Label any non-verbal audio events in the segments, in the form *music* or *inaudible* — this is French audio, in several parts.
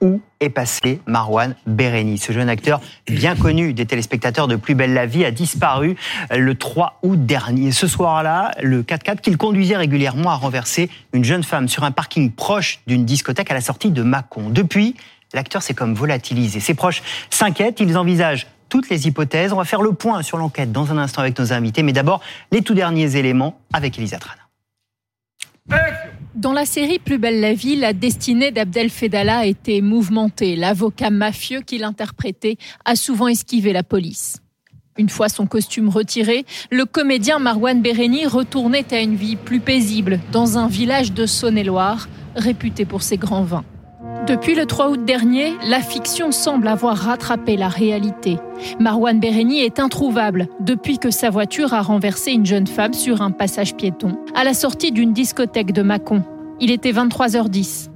où est passé Marwan Bereni. Ce jeune acteur, bien connu des téléspectateurs de Plus belle la vie, a disparu le 3 août dernier. Ce soir-là, le 4x4 qu'il conduisait régulièrement a renversé une jeune femme sur un parking proche d'une discothèque à la sortie de Mâcon. Depuis, l'acteur s'est comme volatilisé. Ses proches s'inquiètent, ils envisagent toutes les hypothèses. On va faire le point sur l'enquête dans un instant avec nos invités, mais d'abord les tout derniers éléments avec Elisa Trana. Dans la série Plus belle la vie, la destinée d'Abdel Fedala été mouvementée. L'avocat mafieux qu'il interprétait a souvent esquivé la police. Une fois son costume retiré, le comédien Marwan Bereni retournait à une vie plus paisible dans un village de Saône-et-Loire, réputé pour ses grands vins. Depuis le 3 août dernier, la fiction semble avoir rattrapé la réalité. Marwan Bereni est introuvable depuis que sa voiture a renversé une jeune femme sur un passage piéton à la sortie d'une discothèque de Mâcon. Il était 23h10.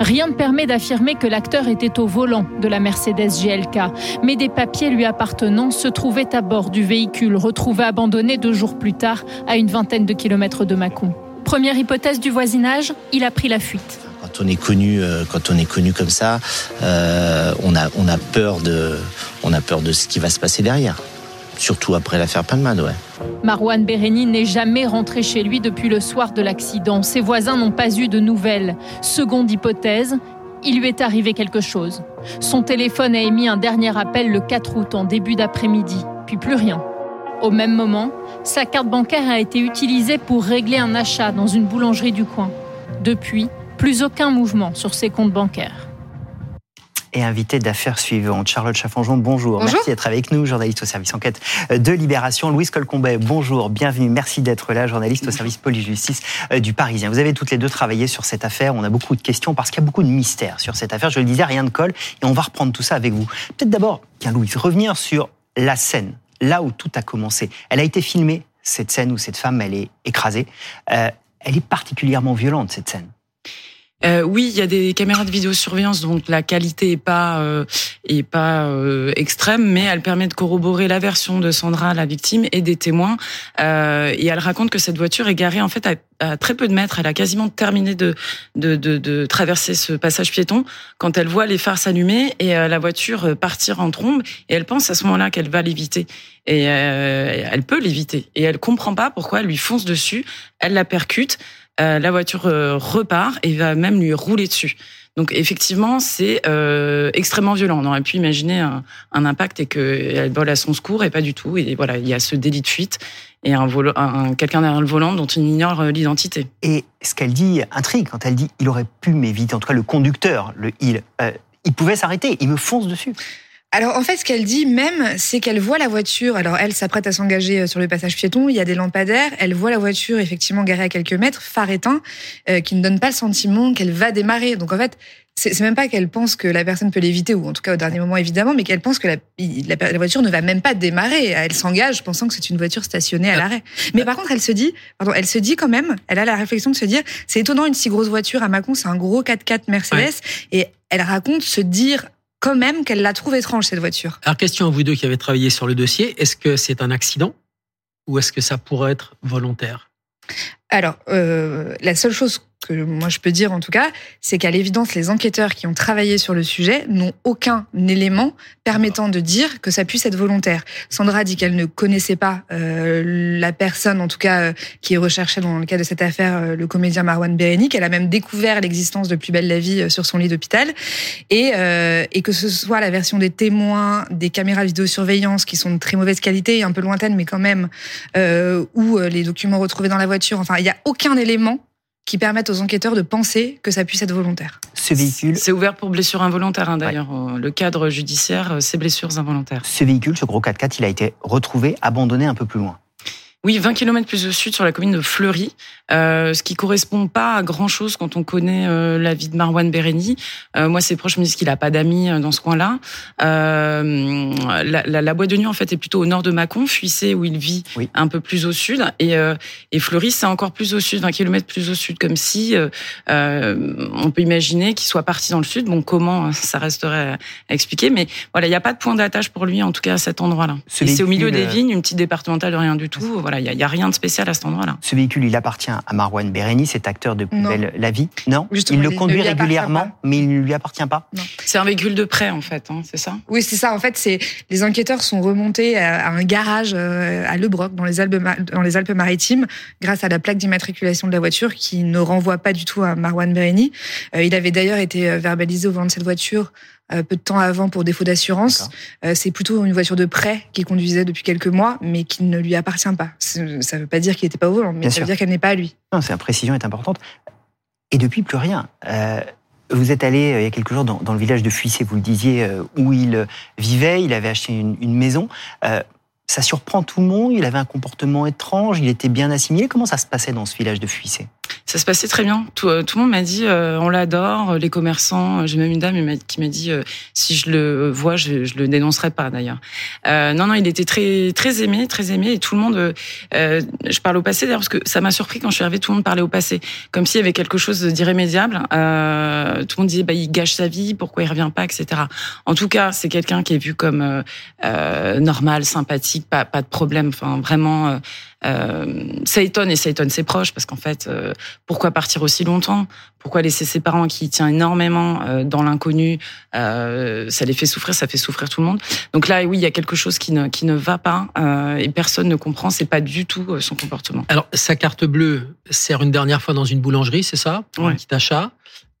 Rien ne permet d'affirmer que l'acteur était au volant de la Mercedes GLK, mais des papiers lui appartenant se trouvaient à bord du véhicule retrouvé abandonné deux jours plus tard à une vingtaine de kilomètres de Mâcon. Première hypothèse du voisinage, il a pris la fuite. Quand on est connu, euh, quand on est connu comme ça, euh, on a on a peur de on a peur de ce qui va se passer derrière. Surtout après l'affaire Palmade, ouais. Marwan Bereni n'est jamais rentré chez lui depuis le soir de l'accident. Ses voisins n'ont pas eu de nouvelles. Seconde hypothèse, il lui est arrivé quelque chose. Son téléphone a émis un dernier appel le 4 août en début d'après-midi, puis plus rien. Au même moment, sa carte bancaire a été utilisée pour régler un achat dans une boulangerie du coin. Depuis, plus aucun mouvement sur ses comptes bancaires et invité d'affaires suivantes. Charlotte Chaffanjon, bonjour. bonjour. Merci d'être avec nous, journaliste au service enquête de Libération. Louise Colcombet, bonjour, bienvenue. Merci d'être là, journaliste au service police-justice euh, du Parisien. Vous avez toutes les deux travaillé sur cette affaire. On a beaucoup de questions parce qu'il y a beaucoup de mystères sur cette affaire. Je le disais, rien de colle et on va reprendre tout ça avec vous. Peut-être d'abord, bien Louise, revenir sur la scène, là où tout a commencé. Elle a été filmée, cette scène où cette femme, elle est écrasée. Euh, elle est particulièrement violente, cette scène. Euh, oui, il y a des caméras de vidéosurveillance, donc la qualité est pas euh, est pas euh, extrême, mais elle permet de corroborer la version de Sandra, la victime, et des témoins. Euh, et elle raconte que cette voiture est garée en fait à, très peu de mètres. Elle a quasiment terminé de de, de de, traverser ce passage piéton quand elle voit les phares s'allumer et euh, la voiture partir en trombe. Et elle pense à ce moment-là qu'elle va l'éviter. Et elle peut l'éviter. Et elle comprend pas pourquoi elle lui fonce dessus. Elle la percute. Euh, la voiture euh, repart et va même lui rouler dessus. Donc effectivement, c'est euh, extrêmement violent. On aurait pu imaginer un, impact et qu'elle vole à son secours et pas du tout. Et voilà, il y a ce délit de fuite et un, un quelqu'un derrière le volant dont on ignore l'identité. Et ce qu'elle dit intrigue quand elle dit il aurait pu m'éviter. En tout cas, le conducteur, il pouvait s'arrêter. Il me fonce dessus. Alors en fait, ce qu'elle dit même, c'est qu'elle voit la voiture. Alors elle s'apprête à s'engager euh, sur le passage piéton. Il y a des lampadaires. Elle voit la voiture effectivement garée à quelques mètres, phare éteint, euh, qui ne donne pas le sentiment qu'elle va démarrer. Donc en fait, c'est même pas qu'elle pense que la personne peut l'éviter, ou en tout cas au dernier moment évidemment, mais qu'elle pense que la, la, voiture ne va même pas démarrer. Elle s'engage pensant que c'est une voiture stationnée à l'arrêt. Mais par contre, elle se dit, pardon, elle se dit quand même, elle a la réflexion de se dire, c'est étonnant une si grosse voiture à Macon, c'est un gros 4x4 Mercedes, et elle raconte se dire quand même qu'elle la trouve étrange, cette voiture. Alors, question à vous deux qui avez travaillé sur le dossier, est-ce que c'est un accident ou est-ce que ça pourrait être volontaire? Alors, euh, la seule chose que moi je peux dire en tout cas, c'est qu'à l'évidence, les enquêteurs qui ont travaillé sur le sujet n'ont aucun élément permettant de dire que ça puisse être volontaire. Sandra dit qu'elle ne connaissait pas euh, la personne, en tout cas, euh, qui est recherchée dans le cas de cette affaire, euh, le comédien Marwan Bereni, qu'elle a même découvert l'existence de Plus belle la vie sur son lit d'hôpital, et, et que ce soit la version des témoins, des caméras vidéosurveillance qui sont de très mauvaise qualité, un peu lointaines, mais quand même, ou les documents retrouvés dans la voiture, enfin, il n'y a aucun élément qui permettent aux enquêteurs de penser que ça puisse être volontaire. Ce véhicule. C'est ouvert pour blessures involontaires, hein, d'ailleurs. Le cadre judiciaire, c'est blessures involontaires. Ce véhicule, ce gros 4x4, il a été retrouvé abandonné un peu plus loin. Oui, 20 km plus au sud, sur la commune de Fleury, euh, ce qui correspond pas à grand-chose quand on connaît euh, la vie de Marwan Bereni. Euh, moi, ses proches me disent qu'il a pas d'amis euh, dans ce coin-là. Euh, la, la, la, boîte de nuit, en fait, est plutôt au nord de Mâcon, Fuissé, où il vit, un peu plus au sud. Et, et Fleury, c'est encore plus au sud, 20 km plus au sud, comme si on peut imaginer qu'il soit parti dans le sud. Bon, comment, ça resterait à expliquer. Mais voilà, il n'y a pas de point d'attache pour lui, en tout cas, à cet endroit-là. C'est au milieu des vignes, une petite départementale de rien du tout. voilà, il y, a rien de spécial à cet endroit-là. Ce véhicule, il appartient à Marwan Bereni, cet acteur de Plus belle la vie. Non, il le conduit régulièrement, mais il ne lui appartient pas. C'est un véhicule de prêt en fait, hein, c'est ça? Oui, c'est ça. En fait, c'est les enquêteurs sont remontés à, un garage euh, à Le Broc dans les Alpes Alpes-Maritimes grâce à la plaque d'immatriculation de la voiture qui ne renvoie pas du tout à Marwan Bereni. Euh, il avait d'ailleurs été verbalisé au volant de cette voiture euh, peu de temps avant pour défaut d'assurance. Euh, c'est plutôt une voiture de prêt qu'il conduisait depuis quelques mois, mais qui ne lui appartient pas. Ça ne veut pas dire qu'il n'était pas au volant, mais ça veut dire qu'elle n'est pas à lui. Non, cette précision est importante. Et depuis, plus rien. Euh, vous êtes allé il y a quelques jours dans, le village de Fuissé, vous le disiez, où il vivait, il avait acheté une, une maison. ça surprend tout le monde, il avait un comportement étrange, il était bien assimilé. Comment ça se passait dans ce village de Fuissé? Ça se passait très bien. Tout, euh, tout le monde m'a dit euh, on l'adore, les commerçants. J'ai même une dame qui m'a dit euh, si je le vois, je, je le dénoncerai pas d'ailleurs. non, non, il était très très aimé, très aimé, et tout le monde. je parle au passé d'ailleurs parce que ça m'a surpris quand je suis arrivée, tout le monde parlait au passé, comme s'il y avait quelque chose d'irrémédiable. tout le monde disait bah il gâche sa vie, pourquoi il revient pas, etc. En tout cas, c'est quelqu'un qui est vu comme normal, sympathique, pas pas de problème. Enfin, vraiment euh, ça étonne et ça étonne ses proches parce qu'en fait, euh, pourquoi partir aussi longtemps? Pourquoi laisser ses parents qui tient énormément euh, dans l'inconnu? Ça les fait souffrir, ça fait souffrir tout le monde. Donc là, oui, il y a quelque chose qui ne qui ne va pas et personne ne comprend. C'est pas du tout son comportement. Alors sa carte bleue sert une dernière fois dans une boulangerie, c'est ça? Pour un petit achat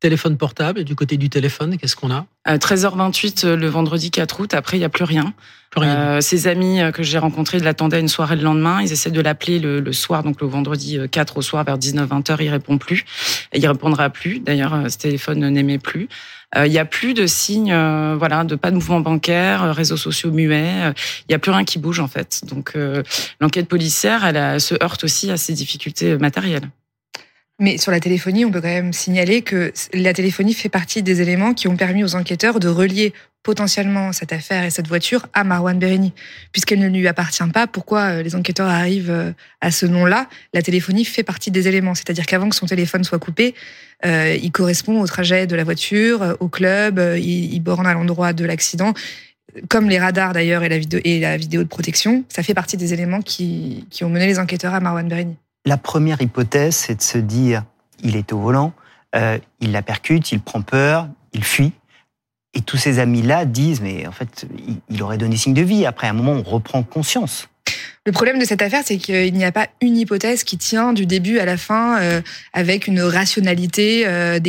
téléphone portable. Du côté du téléphone, qu'est-ce qu'on a 13h28 le vendredi 4 août. Après, il n'y a plus rien. Euh, ses amis euh, que j'ai rencontrés l'attendaient à une soirée le lendemain. Ils essaient de l'appeler le, le, soir, donc le vendredi 4 euh, au soir vers 19-20 h Il répond plus. Et il répondra plus. D'ailleurs, ce téléphone n'aimait plus. Il n'y a plus de signes, voilà, de pas de mouvement bancaire, réseaux sociaux muets. Il n'y a plus rien qui bouge en fait. Donc l'enquête policière, elle se heurte aussi à ces difficultés matérielles. Mais sur la téléphonie, on peut quand même signaler que la téléphonie fait partie des éléments qui ont permis aux enquêteurs de relier potentiellement cette affaire et cette voiture à Marwan Bereni. Puisqu'elle ne lui appartient pas, pourquoi euh, les enquêteurs arrivent euh, à ce nom-là? La téléphonie fait partie des éléments. C'est-à-dire qu'avant que son téléphone soit coupé, euh, il correspond au trajet de la voiture, au club, il, il borne à l'endroit de l'accident comme les radars d'ailleurs et la vidéo de protection, ça fait partie des éléments qui, ont mené les enquêteurs à Marwan Bereni. La première hypothèse, c'est de se dire, il est au volant, euh, il la percute, il prend peur, il fuit. Et tous ces amis-là disent, mais en fait, il aurait donné signe de vie. Après, un moment, on reprend conscience. Le problème de cette affaire, c'est qu'il n'y a pas une hypothèse qui tient du début à la fin euh, avec une rationalité euh,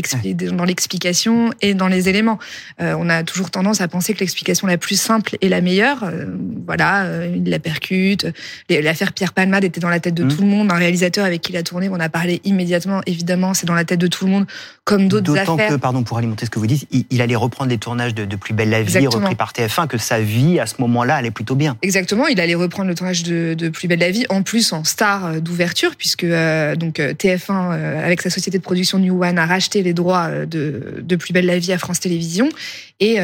dans l'explication et dans les éléments. Euh, on a toujours tendance à penser que l'explication la plus simple est la meilleure. Euh, voilà, euh, il la percute. L'affaire Pierre Palmade était dans la tête de mmh. tout le monde. Un réalisateur avec qui il a tourné, on a parlé immédiatement. Évidemment, c'est dans la tête de tout le monde, comme d'autres affaires. D'autant que, pardon, pour alimenter ce que vous dites, il, allait reprendre les tournages de, de Plus belle la vie, repris par TF1, que sa vie à ce moment-là allait plutôt bien. Exactement, il allait reprendre le tournage de de, Plus belle la vie, en plus en star euh, d'ouverture, puisque euh, donc euh, TF1 avec sa société de production New One a racheté les droits de, Plus belle la vie à France Télévisions et,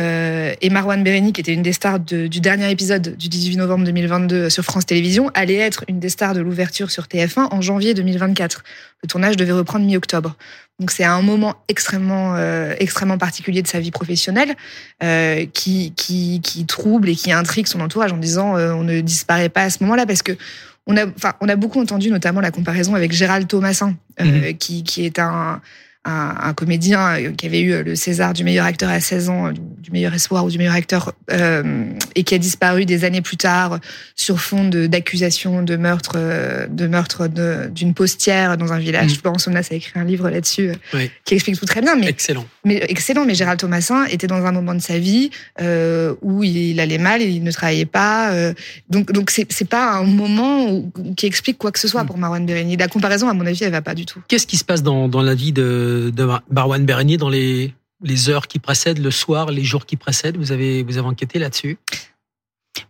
et Marwan Bereni, qui était une des stars du dernier épisode du 18 novembre 2022 sur France Télévisions, allait être une des stars de l'ouverture sur TF1 en janvier 2024. Le tournage devait reprendre mi-octobre. Donc c'est un moment extrêmement euh, extrêmement particulier de sa vie professionnelle euh, qui, qui qui trouble et qui intrigue son entourage en disant euh, on ne disparaît pas à ce moment-là parce que on a enfin on a beaucoup entendu notamment la comparaison avec Gérald Thomasin mhm. qui qui est un un, comédien euh, qui avait eu le César du meilleur acteur à 16 ans, du meilleur espoir ou du meilleur acteur, euh, et qui a disparu des années plus tard sur fond d'accusations de, meurtre, euh, de meurtre d'une postière dans un village. Mmh. Florence Somnas a écrit un livre là-dessus qui explique tout très bien. Mais, excellent. Mais excellent. Mais Gérald Thomasin était dans un moment de sa vie où il, allait mal, il ne travaillait pas. donc, donc c'est pas un moment qui explique quoi que ce soit mmh. pour Marwan Bereni. La comparaison, à mon avis, elle va pas du tout. Qu'est-ce qui se passe dans, dans la vie de de, Barwan Bernier dans les, les heures qui précèdent, le soir, les jours qui précèdent. Vous avez, vous avez enquêté là-dessus?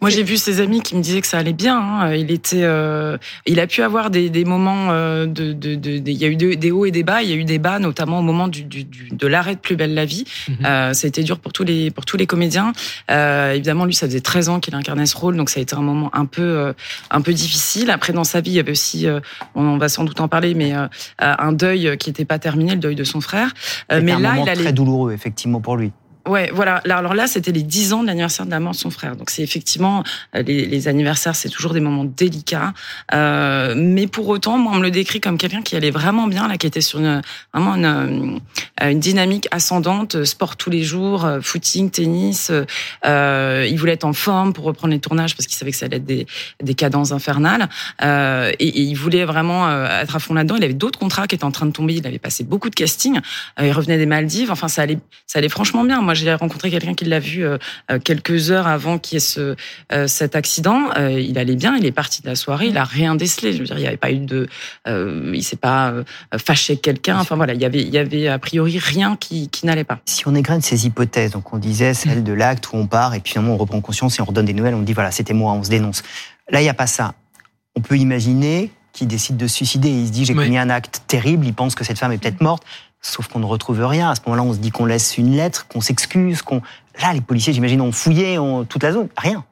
Moi, j'ai vu ses amis qui me disaient que ça allait bien. Hein. Il était, euh, il a pu avoir des, des moments euh, de, de, de, il y a eu des hauts et des bas. Il y a eu des bas, notamment au moment du, du, de l'arrêt de Plus belle la vie. Mhm. euh, ça a été dur pour tous les pour tous les comédiens. Euh, évidemment, lui, ça faisait 13 ans qu'il incarnait ce rôle, donc ça a été un moment un peu euh, un peu difficile. Après, dans sa vie, il y avait aussi, euh, on va sans doute en parler, mais un deuil qui n'était pas terminé, le deuil de son frère. mais un là, moment il allait... très douloureux, effectivement, pour lui. Ouais, voilà. Alors là, c'était les 10 ans de l'anniversaire de la mort de son frère. Donc c'est effectivement euh, les, anniversaires, c'est toujours des moments délicats. Euh, mais pour autant, moi, on me le décrit comme quelqu'un qui allait vraiment bien, là, qui était sur une, vraiment une, euh, une dynamique ascendante, sport tous les jours, footing, tennis. Euh, il voulait être en forme pour reprendre les tournages parce qu'il savait que ça allait être des, cadences infernales. Euh, et, et, il voulait vraiment être à fond là-dedans. Il avait d'autres contrats qui étaient en train de tomber. Il avait passé beaucoup de castings. il revenait des Maldives. Enfin, ça allait, ça allait franchement bien. Moi, j'ai rencontré quelqu'un qui l'a vu euh, euh, quelques heures avant qu'il y ait ce, euh, cet accident. il allait bien, il est parti de la soirée, il a rien décelé. Je veux dire, il n'y avait pas eu de, il s'est pas fâché quelqu'un. Enfin voilà, il y avait, il y avait a priori rien qui, qui n'allait pas. Si on égrène ces hypothèses, donc on disait celle de l'acte où on part et puis finalement on reprend conscience et on redonne des nouvelles, on dit voilà c'était moi, on se dénonce. Là il n'y a pas ça. On peut imaginer qu'il décide de se suicider. Il se dit j'ai commis un acte terrible. Il pense que cette femme est peut-être morte. Sauf qu'on ne retrouve rien. À ce moment-là, on se dit qu'on laisse une lettre, qu'on s'excuse, qu'on. Là, les policiers, j'imagine, ont fouillé toute la zone. Rien.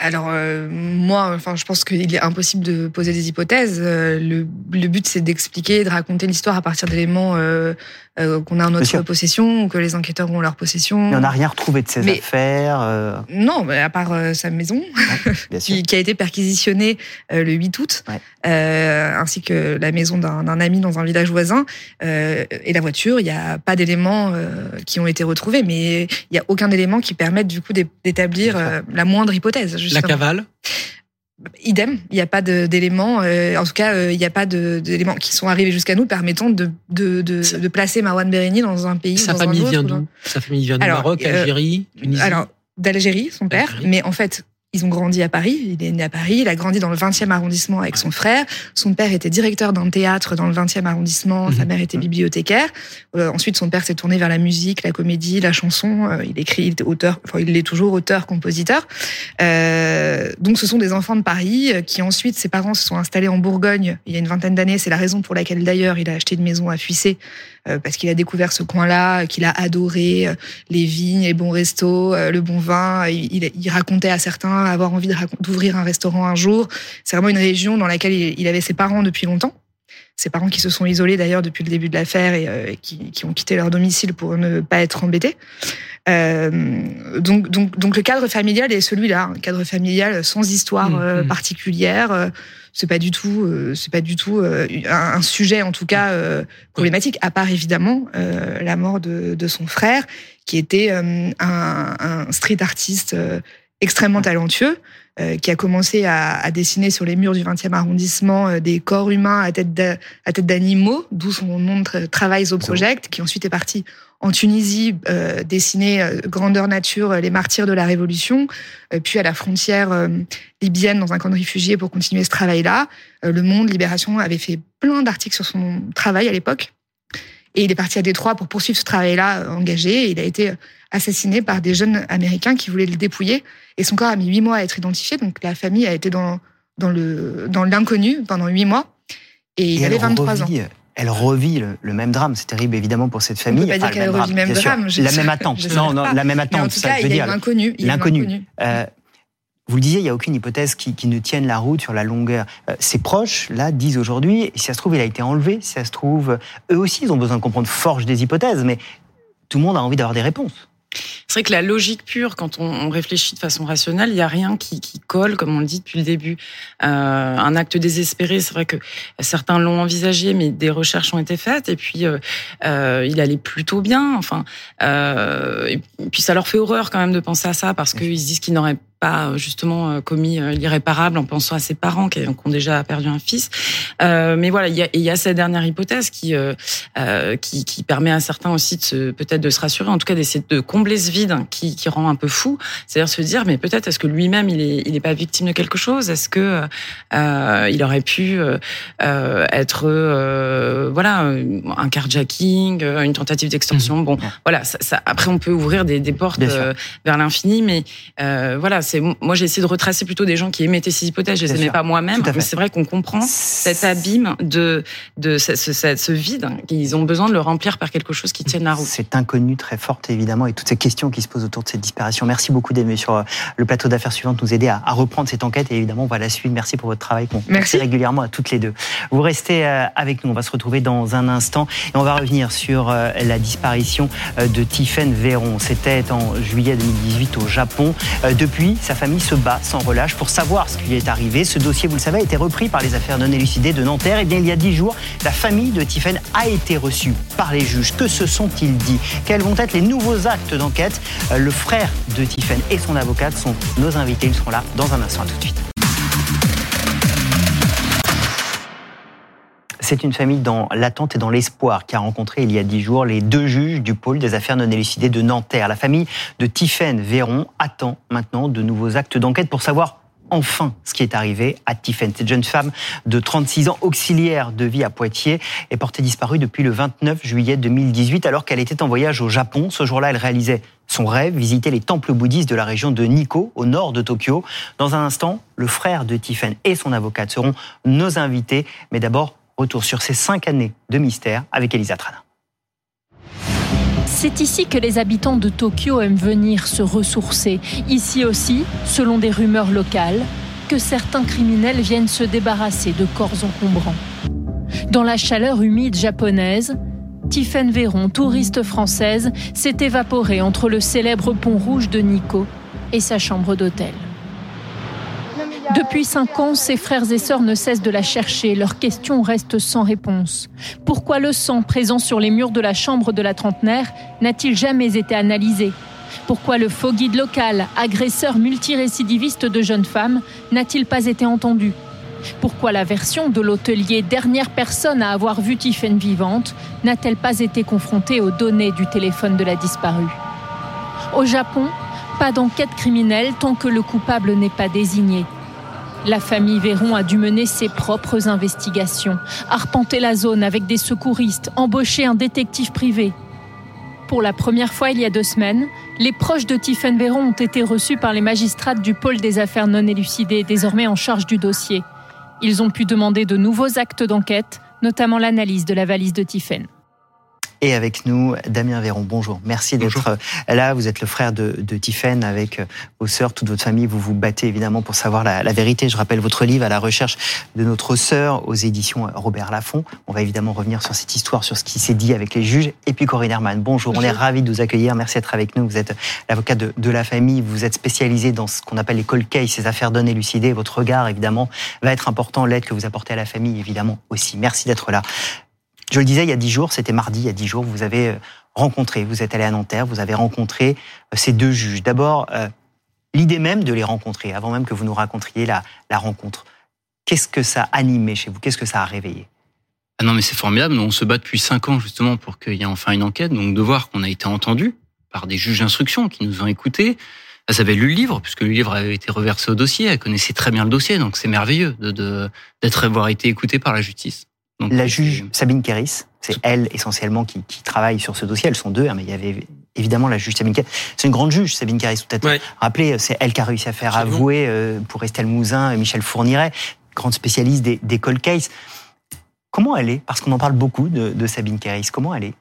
Alors euh, moi, enfin, je pense qu'il est impossible de poser des hypothèses. Euh, le, le, but, c'est d'expliquer, de raconter l'histoire à partir d'éléments euh, euh, qu'on a en notre possession ou que les enquêteurs ont en leur possession. Mais on n'a rien retrouvé de ses affaires. Euh... Non, à part euh, sa maison, *laughs* qui, qui, a été perquisitionnée euh, le 8 août, ainsi que la maison d'un ami dans un village voisin et la voiture. Il n'y a pas d'éléments qui ont été retrouvés, mais il n'y a aucun élément qui permette du coup d'établir la moindre hypothèse. Justement. La cavale? Idem, il n'y a pas d'éléments, euh, en tout cas, euh, il n'y a pas d'éléments qui sont arrivés jusqu'à nous permettant de, de, de, de placer Marwan Béréni dans un pays. Sa famille vient d'où? Sa famille vient du Maroc, euh, Algérie, Tunisie? Alors d'Algérie, son père, mais en fait, ils ont grandi à Paris. Il est né à Paris. Il a grandi dans le 20e arrondissement avec son frère. Son père était directeur d'un théâtre dans le 20e arrondissement. Sa mhm. mère était mhm. bibliothécaire. Euh, ensuite, son père s'est tourné vers la musique, la comédie, la chanson. Euh, il écrit, il était auteur. Enfin, il est toujours auteur, compositeur. Euh, donc, ce sont des enfants de Paris euh, qui ensuite, ses parents se sont installés en Bourgogne. Il y a une vingtaine d'années. C'est la raison pour laquelle d'ailleurs il a acheté une maison à Fuissé parce qu'il a découvert ce coin-là, qu'il a adoré euh, les vignes, les bons restos, euh, le bon vin. Il, il racontait à certains avoir envie d'ouvrir un restaurant un jour. C'est vraiment une région dans laquelle il avait ses parents depuis longtemps ses parents qui se sont isolés d'ailleurs depuis le début de l'affaire et qui, qui, ont quitté leur domicile pour ne pas être embêtés. Euh, donc, donc, donc le cadre familial est celui-là, un cadre familial sans histoire mmh, mmh. particulière c'est pas du tout, euh, c'est pas du tout euh, un, sujet en tout cas euh, problématique, à part évidemment la mort de, de, son frère, qui était un, un, street artiste extrêmement talentueux, qui a commencé à, à, dessiner sur les murs du 20e arrondissement des corps humains à tête d'animaux, d'où son nom de travail au Project, qui ensuite est parti en Tunisie, euh, dessiner euh, grandeur nature euh, les martyrs de la Révolution, euh, puis à la frontière libyenne dans un camp de réfugiés pour continuer ce travail-là. le Monde, Libération avait fait plein d'articles sur son travail à l'époque. Et il est parti à Détroit pour poursuivre ce travail-là engagé. Et il a été assassiné par des jeunes Américains qui voulaient le dépouiller. Et son corps a mis huit mois à être identifié. Donc la famille a été dans, dans le dans l'inconnu pendant huit mois. Et, il avait 23 ans elle revit le, même drame. C'est terrible évidemment pour cette famille. On peut pas dire qu'elle revit le même drame. la même attente. non, non, la même attente. en tout cas, il y a l'inconnu. L'inconnu. Euh, vous le disiez, il n'y a aucune hypothèse qui, ne tienne la route sur la longueur. Euh, ses proches, là, disent aujourd'hui, si ça se trouve, il a été enlevé, si ça se trouve, eux aussi, ils ont besoin de comprendre forge des hypothèses, mais tout le monde a envie d'avoir des réponses. C'est vrai que la logique pure, quand on, réfléchit de façon rationnelle, il n'y a rien qui, colle, comme on le dit depuis le début. Euh, un acte désespéré, c'est vrai que certains l'ont envisagé, mais des recherches ont été faites, et puis euh, euh, il allait plutôt bien. Enfin, et puis ça leur fait horreur quand même de penser à ça, parce qu'ils se disent qu'ils n'auraient pas justement euh, commis euh, l'irréparable en pensant à ses parents qui, ont déjà perdu un fils. Euh, mais voilà, il y a, y a cette dernière hypothèse qui, euh, qui, qui permet à certains aussi de peut-être de se rassurer, en tout cas d'essayer de combler ce vide qui, qui rend un peu fou, c'est-à-dire se dire mais peut-être est-ce que lui-même il est il est pas victime de quelque chose, est-ce que euh, il aurait pu être voilà un carjacking, une tentative d'extorsion? Mmh. Bon, voilà, ça, ça, après on peut ouvrir des, des portes vers l'infini, mais voilà c'est moi j'ai essayé de retracer plutôt des gens qui émettaient ces hypothèses. Je les aimais pas moi-même, mais c'est vrai qu'on comprend cet abîme de de ce, ce, ce vide. Ils ont besoin de le remplir par quelque chose qui tienne la route. C'est inconnu très forte évidemment et toutes ces questions qui se posent autour de cette disparition. Merci beaucoup d'être sur euh, le plateau d'affaires suivante nous aider à, à, reprendre cette enquête et évidemment on va la suivre. Merci pour votre travail qu'on fait régulièrement à toutes les deux. Vous restez euh, avec nous. On va se retrouver dans un instant et on va revenir sur euh, la disparition de Tiffaine Véron. C'était en juillet 2018 au Japon. Depuis, sa famille se bat sans relâche pour savoir ce qui lui est arrivé. Ce dossier, vous le savez, a été repris par les affaires non élucidées de Nanterre. Et bien, il y a dix jours, la famille de Tiffaine a été reçue par les juges. Que se sont-ils dit? Quels vont être les nouveaux actes d'enquête? Le frère de Tiffaine et son avocate sont nos invités. Ils seront là dans un instant. tout de suite. C'est une famille dans l'attente et dans l'espoir qui a rencontré il y a dix jours les deux juges du pôle des affaires non élucidées de Nanterre. La famille de Tiffaine Véron attend maintenant de nouveaux actes d'enquête pour savoir enfin ce qui est arrivé à Tiffaine. Cette jeune femme de 36 ans, auxiliaire de vie à Poitiers, est portée disparue depuis le 29 juillet 2018 alors qu'elle était en voyage au Japon. Ce jour-là, elle réalisait son rêve, visiter les temples bouddhistes de la région de Nikko, au nord de Tokyo. Dans un instant, le frère de Tiffaine et son avocate seront nos invités. Mais d'abord, sur ces cinq années de mystère avec Elisa Trana. C'est ici que les habitants de Tokyo aiment venir se ressourcer. Ici aussi, selon des rumeurs locales, que certains criminels viennent se débarrasser de corps encombrants. Dans la chaleur humide japonaise, Tiffaine Véron, touriste française, s'est évaporée entre le célèbre pont rouge de Nikko et sa chambre d'hôtel. Depuis cinq ans, ses frères et sœurs ne cessent de la chercher. Leurs questions restent sans réponse. Pourquoi le sang présent sur les murs de la chambre de la trentenaire n'a-t-il jamais été analysé? Pourquoi le faux guide local, agresseur multirécidiviste de jeunes femmes, n'a-t-il pas été entendu? Pourquoi la version de l'hôtelier dernière personne à avoir vu Tiffen vivante n'a-t-elle pas été confrontée aux données du téléphone de la disparue? Au Japon, pas d'enquête criminelle tant que le coupable n'est pas désigné. La famille Véron a dû mener ses propres investigations, arpenter la zone avec des secouristes, embaucher un détective privé. Pour la première fois il y a deux semaines, les proches de Tiffen Véron ont été reçus par les magistrats du pôle des affaires non élucidées, désormais en charge du dossier. Ils ont pu demander de nouveaux actes d'enquête, notamment l'analyse de la valise de Tiffen. Et avec nous, Damien Véron, bonjour. Merci d'être euh, là. Vous êtes le frère de, de Tiffaine avec euh, vos sœurs, toute votre famille. Vous vous battez évidemment pour savoir la, la, vérité. Je rappelle votre livre à la recherche de notre sœur aux éditions euh, Robert Laffont. On va évidemment revenir sur cette histoire, sur ce qui s'est dit avec les juges. Et puis Corinne Herman, bonjour. On est ravis de vous accueillir. Merci d'être avec nous. Vous êtes l'avocat de, de, la famille. Vous êtes spécialisé dans ce qu'on appelle les cold cases, ces affaires données élucidées. Votre regard, évidemment, va être important. L'aide que vous apportez à la famille, évidemment, aussi. Merci d'être là. Je le disais il y a dix jours, c'était mardi, il y a dix jours, vous avez euh, rencontré, vous êtes allé à Nanterre, vous avez rencontré euh, ces deux juges. D'abord, euh, l'idée même de les rencontrer, avant même que vous nous racontriez la, la rencontre. Qu'est-ce que ça a animé chez vous? Qu'est-ce que ça a réveillé? Ah non, mais c'est formidable. On se bat depuis cinq ans justement pour qu'il y ait enfin une enquête. Donc de voir qu'on a été entendu par des juges d'instruction qui nous ont écoutés. Elles avaient lu le livre, puisque le livre avait été reversé au dossier. Elles connaissaient très bien le dossier, donc c'est merveilleux de d'être avoir été écoutées par la justice la juge Sabine Kéris, c'est elle essentiellement qui, qui, travaille sur ce dossier. Elles sont deux, hein, mais il y avait évidemment la juge Sabine Kéris. C'est une grande juge, Sabine Kéris. Peut-être ouais. rappeler, c'est elle qui a réussi à faire avouer euh, pour Estelle Mouzin, Michel Fourniret, grande spécialiste des, des cold cases. Comment elle est? Parce qu'on en parle beaucoup de, de Sabine Kéris. Comment elle est?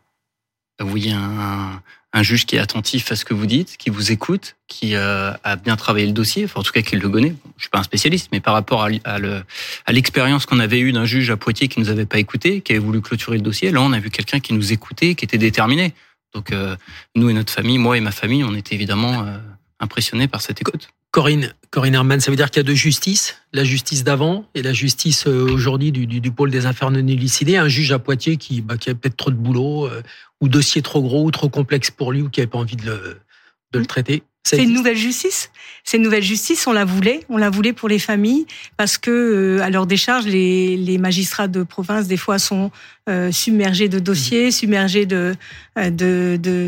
Oui, un, un juge qui est attentif à ce que vous dites, qui vous écoute, qui euh, a bien travaillé le dossier, enfin, en tout cas qui le connaît. Je suis pas un spécialiste, mais par rapport à l'expérience qu'on avait eue d'un juge à Poitiers qui nous avait pas écouté, qui avait voulu clôturer le dossier, là on a vu quelqu'un qui nous écoutait, qui était déterminé. Donc euh, nous et notre famille, moi et ma famille, on était évidemment euh, impressionnés par cette écoute. Corinne, Corinne Herman, ça veut dire qu'il y a deux justices, la justice d'avant et la justice aujourd'hui du, pôle des affaires non élucidées. Un juge à Poitiers qui, bah, qui a peut-être trop de boulot, ou dossier trop gros ou trop complexe pour lui ou qui n'avait pas envie de le, de le traiter. C'est une nouvelle justice. C'est une nouvelle justice. On la voulait. On la voulait pour les familles parce que, euh, à leur décharge, les, les, magistrats de province des fois sont euh, submergés de dossiers, mmh. submergés de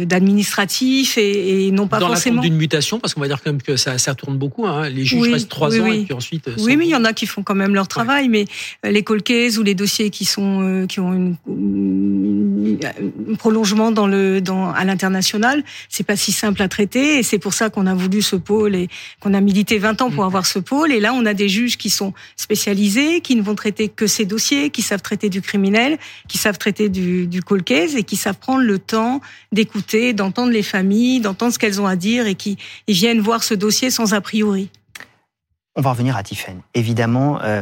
d'administratifs de, et, et non pas Dans forcément. d'une mutation, parce qu'on va dire quand même que ça, ça tourne beaucoup. Hein. Les juges oui, restent trois oui, ans oui. et puis ensuite. Oui, mais il y en a qui font quand même leur travail. Mais les colquaises ou les dossiers qui sont qui ont une, une un prolongement dans le, dans, à l'international. C'est pas si simple à traiter et c'est pour ça qu'on a voulu ce pôle et qu'on a milité 20 ans pour mm. avoir ce pôle. Et là, on a des juges qui sont spécialisés, qui ne vont traiter que ces dossiers, qui savent traiter du criminel, qui savent traiter du, du et qui savent prendre le temps d'écouter, d'entendre les familles, d'entendre ce qu'elles ont à dire et qui ils viennent voir ce dossier sans a priori. On va revenir à Tiffen. Évidemment, euh,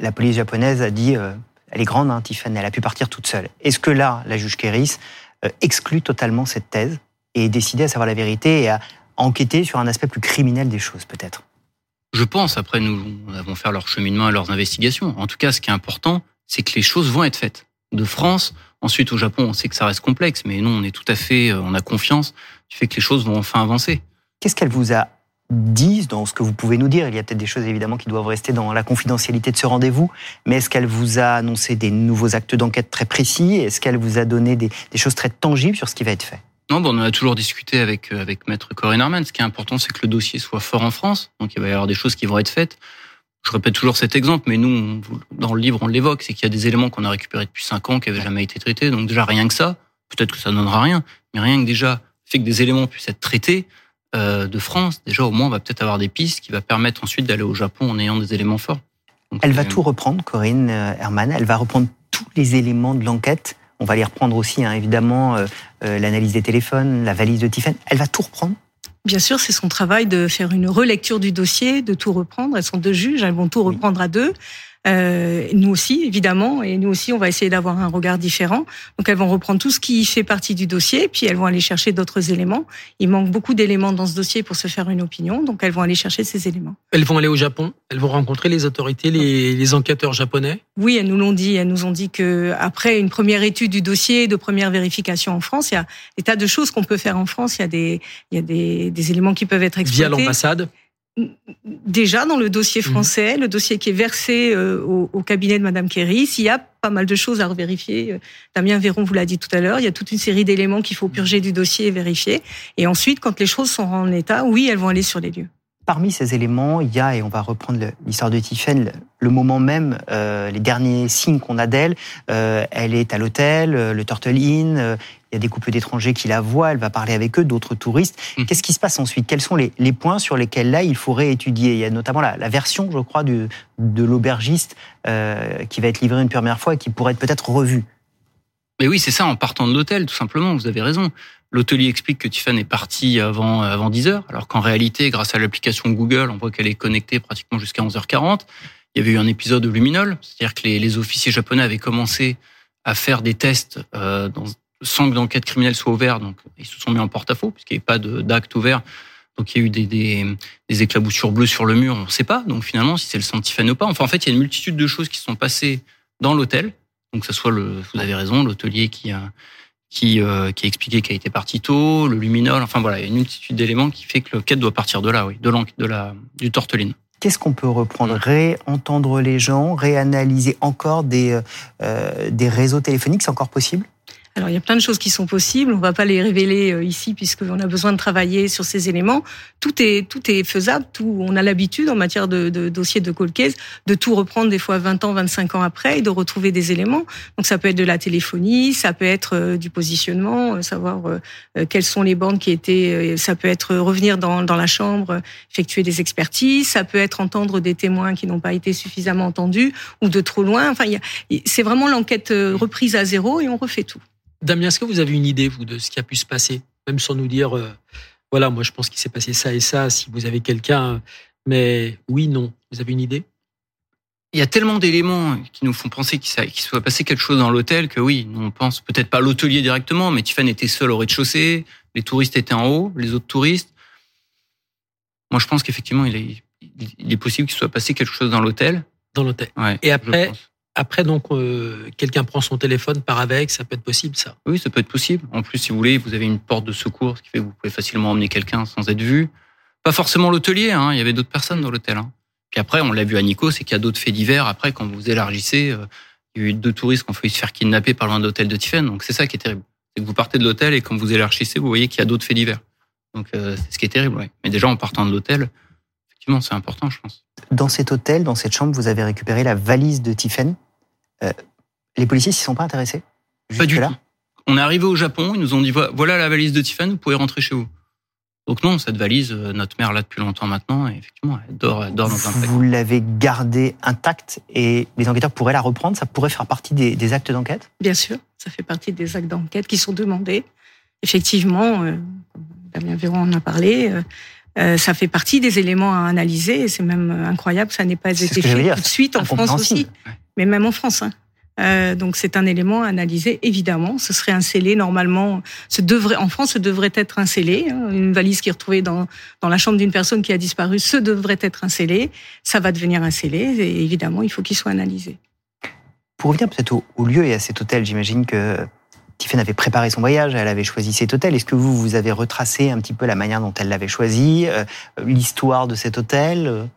la police japonaise a dit euh, elle est grande, hein, Tiffen, elle a pu partir toute seule. Est-ce que là, la juge Kéris euh, exclut totalement cette thèse et est décidée à savoir la vérité et à enquêter sur un aspect plus criminel des choses, peut-être? Je pense. Après, nous avons fait leur cheminement et leurs investigations. En tout cas, ce qui est important, c'est que les choses vont être faites. De France, ensuite au Japon, on sait que ça reste complexe, mais nous, on est tout à fait, on a confiance du fait que les choses vont enfin avancer. Qu'est-ce qu'elle vous a disent dans ce que vous pouvez nous dire? Il y a peut-être des choses évidemment qui doivent rester dans la confidentialité de ce rendez-vous, mais est-ce qu'elle vous a annoncé des nouveaux actes d'enquête très précis? Est-ce qu'elle vous a donné des, choses très tangibles sur ce qui va être fait? Non, bon, on a toujours discuté avec euh, avec Maître Corinne Arman. Ce qui est important, c'est que le dossier soit fort en France. Donc, il va y avoir des choses qui vont être faites. Je répète toujours cet exemple, mais nous, dans le livre, on l'évoque, c'est qu'il y a des éléments qu'on a récupérés depuis cinq ans qui n'avaient jamais été traités. Donc déjà, rien que ça, peut-être que ça ne donnera rien, mais rien que déjà, fait que des éléments puissent être traités, euh, de France, déjà au moins on va peut-être avoir des pistes qui va permettre ensuite d'aller au Japon en ayant des éléments forts. elle va euh, tout reprendre, Corinne euh, Herman. Elle va reprendre tous les éléments de l'enquête. On va les reprendre aussi, hein, évidemment, l'analyse des téléphones, la valise de Tiffen. Elle va tout reprendre Bien sûr, c'est son travail de faire une relecture du dossier, de tout reprendre. Elles sont deux juges, elles vont tout reprendre à deux. Euh, nous aussi, évidemment, et nous aussi, on va essayer d'avoir un regard différent. Donc, elles vont reprendre tout ce qui fait partie du dossier, puis elles vont aller chercher d'autres éléments. Il manque beaucoup d'éléments dans ce dossier pour se faire une opinion, donc elles vont aller chercher ces éléments. Elles vont aller au Japon, elles vont rencontrer les autorités, les, les enquêteurs japonais. Oui, elles nous l'ont dit. Elles nous ont dit que après une première étude du dossier, de première vérification en France, il y a des tas de choses qu'on peut faire en France. Il y a des, il y a des, des éléments qui peuvent être exploités. Via l'ambassade déjà dans le dossier mhm. français, le dossier qui est versé euh, au, cabinet de Madame Kerry, il y a pas mal de choses à revérifier. Euh, Damien Véron vous l'a dit tout à l'heure, il y a toute une série d'éléments qu'il faut purger du dossier et vérifier. Et ensuite, quand les choses sont en état, oui, elles vont aller sur les lieux. Parmi ces éléments, il y a, et on va reprendre l'histoire de Tiffen, le moment même, euh, les derniers signes qu'on a d'elle. elle est à l'hôtel, le Turtle Inn, il y a des couples d'étrangers qui la voient, elle va parler avec eux, d'autres touristes. Mmh. Qu'est-ce qui se passe ensuite? Quels sont les, points sur lesquels là il faudrait étudier? Il y a notamment la, version, je crois, de l'aubergiste euh, qui va être livrée une première fois et qui pourrait être peut-être revue. Mais oui, c'est ça, en partant de l'hôtel, tout simplement, vous avez raison. L'hôtelier explique que Tiffany est partie avant, avant 10 heures, alors qu'en réalité, grâce à l'application Google, on voit qu'elle est connectée pratiquement jusqu'à 11h40. Il y avait eu un épisode de Luminol, c'est-à-dire que les, officiers japonais avaient commencé à faire des tests euh, dans, sans que l'enquête criminelle soit ouverte, donc ils se sont mis en porte-à-faux puisqu'il n'y avait pas d'acte ouvert. Donc il y a eu des, éclaboussures bleues sur le mur, on ne sait pas. Donc finalement, si c'est le Santifan ou pas. Enfin, en fait, il y a une multitude de choses qui sont passées dans l'hôtel. Donc que ce soit le, vous avez raison, l'hôtelier qui a euh, a expliqué qu'elle était partie tôt, le luminol. Enfin voilà, il y a une multitude d'éléments qui fait que l'enquête doit partir de là, oui, de de du torteline. Qu'est-ce qu'on peut reprendre? Réentendre les gens, réanalyser encore des, euh, des réseaux téléphoniques, c'est encore possible? Alors il y a plein de choses qui sont possibles. On va pas les révéler euh, ici puisqu'on a besoin de travailler sur ces éléments. Tout est tout est faisable. Tout on a l'habitude en matière de, de dossiers de cold case de tout reprendre des fois 20 ans, 25 ans après et de retrouver des éléments. Donc ça peut être de la téléphonie, ça peut être euh, du positionnement, euh, savoir quelles sont les bandes qui étaient. Ça peut être revenir dans dans la chambre, effectuer des expertises. Ça peut être entendre des témoins qui n'ont pas été suffisamment entendus ou de trop loin. Enfin, c'est vraiment l'enquête reprise à zéro et on refait tout. Damien, est-ce que vous avez une idée, vous, de ce qui a pu se passer? Même sans nous dire, euh, voilà, moi je pense qu'il s'est passé ça et ça, si vous avez quelqu'un. Mais oui, non. Vous avez une idée? Il y a tellement d'éléments qui nous font penser qu'il soit passé quelque chose dans l'hôtel que oui, on pense peut-être pas l'hôtelier directement, mais Tiffany était seul au rez-de-chaussée, les touristes étaient en haut, les autres touristes. Moi, je pense qu'effectivement, il est, il est possible qu'il soit passé quelque chose dans l'hôtel. Dans l'hôtel. Ouais, et après, après, donc, euh, quelqu'un prend son téléphone, part avec, ça peut être possible, ça Oui, ça peut être possible. En plus, si vous voulez, vous avez une porte de secours, ce qui fait que vous pouvez facilement emmener quelqu'un sans être vu. Pas forcément l'hôtelier, hein, il y avait d'autres personnes dans l'hôtel. Hein. Puis après, on l'a vu à Nico, c'est qu'il y a d'autres faits divers. Après, quand vous élargissez, euh, il y a eu deux touristes qui ont failli se faire kidnapper par loin d'hôtel de Tiffen. Donc c'est ça qui est terrible. C'est que vous partez de l'hôtel et quand vous élargissez, vous voyez qu'il y a d'autres faits divers. Donc euh, c'est ce qui est terrible. Ouais. Mais déjà, en partant de l'hôtel, effectivement, c'est important, je pense. Dans cet hôtel, dans cette chambre, vous avez récupéré la valise de Tiffen. Euh, les policiers s'y sont pas intéressés Pas du tout. On est arrivé au Japon, ils nous ont dit voilà la valise de Tiffany, vous pouvez rentrer chez vous. Donc non, cette valise, euh, notre mère l'a depuis longtemps maintenant, et effectivement, elle dort, dort dans un Vous l'avez gardée intacte et les enquêteurs pourraient la reprendre Ça pourrait faire partie des, actes d'enquête? Bien sûr, ça fait partie des actes d'enquête qui sont demandés. Effectivement, euh, Damien Véron en a parlé, euh, euh, ça fait partie des éléments à analyser, et c'est même incroyable, ça n'ait pas été fait tout de suite en France aussi, mais même en France. Hein. Euh, donc c'est un élément à analyser évidemment. Ce serait un scellé normalement. En France, ce devrait être un scellé. Hein. Une valise qui est retrouvée dans dans la chambre d'une personne qui a disparu, ce devrait être un scellé. Ça va devenir un scellé et évidemment il faut qu'il soit analysé. Pour revenir peut-être au, lieu et à cet hôtel, j'imagine que Tiffany avait préparé son voyage, elle avait choisi cet hôtel. Est-ce que vous, vous avez retracé un petit peu la manière dont elle l'avait choisi, euh, l'histoire de cet hôtel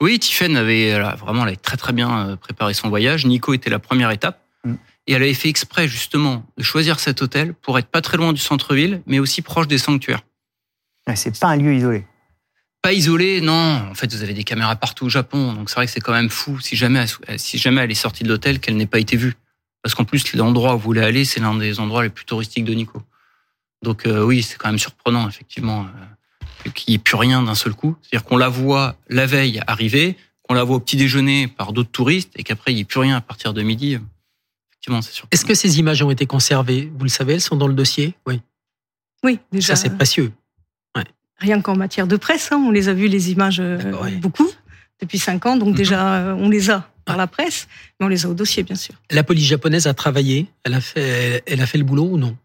oui, Tiffen avait vraiment elle très très bien euh, préparé son voyage. Nico était la première étape. Mm. Et elle avait fait exprès justement de choisir cet hôtel pour être pas très loin du centre-ville, mais aussi proche des sanctuaires. c'est pas un lieu isolé. Pas isolé, non. En fait, vous avez des caméras partout au Japon, donc c'est vrai que c'est quand même fou si jamais, si jamais elle est sortie de l'hôtel qu'elle n'ait pas été vue. Parce qu'en plus, l'endroit où vous voulez aller, c'est l'un des endroits les plus touristiques de Nico. Donc euh, oui, c'est quand même surprenant, effectivement. Euh, qu'il n'y ait plus rien d'un seul coup. C'est-à-dire qu'on la voit la veille arriver, qu'on la voit au petit déjeuner par d'autres touristes et qu'après il n'y ait plus rien à partir de midi. Effectivement, c'est sûr. Est-ce que ces images ont été conservées? Vous le savez, elles sont dans le dossier? Oui. Oui, déjà. Ça, c'est précieux. Rien qu'en matière de presse, hein, on les a vues, les images, euh, beaucoup, depuis cinq ans. Donc mhm. déjà, euh, on les a par la presse, mais on les a au dossier, bien sûr. La police japonaise a travaillé, elle a fait, elle a fait le boulot ou non?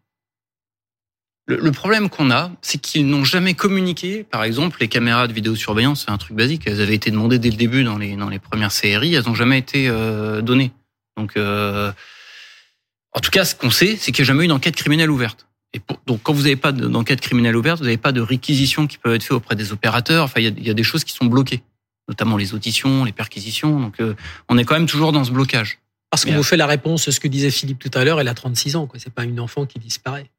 Le, problème qu'on a, c'est qu'ils n'ont jamais communiqué. Par exemple, les caméras de vidéosurveillance, c'est un truc basique. Elles avaient été demandées dès le début dans les, dans les premières séries. Elles n'ont jamais été euh, données. Donc, euh, en tout cas, ce qu'on sait, c'est qu'il n'y a jamais eu d'enquête criminelle ouverte. Et donc, quand vous n'avez pas d'enquête criminelle ouverte, vous n'avez pas de réquisitions qui peuvent être faites auprès des opérateurs. Enfin, il y a, des choses qui sont bloquées, notamment les auditions, les perquisitions. Donc, euh, on est quand même toujours dans ce blocage. Parce qu'on vous fait la réponse, ce que disait Philippe tout à l'heure, elle a 36 ans. C'est pas une enfant qui disparaît.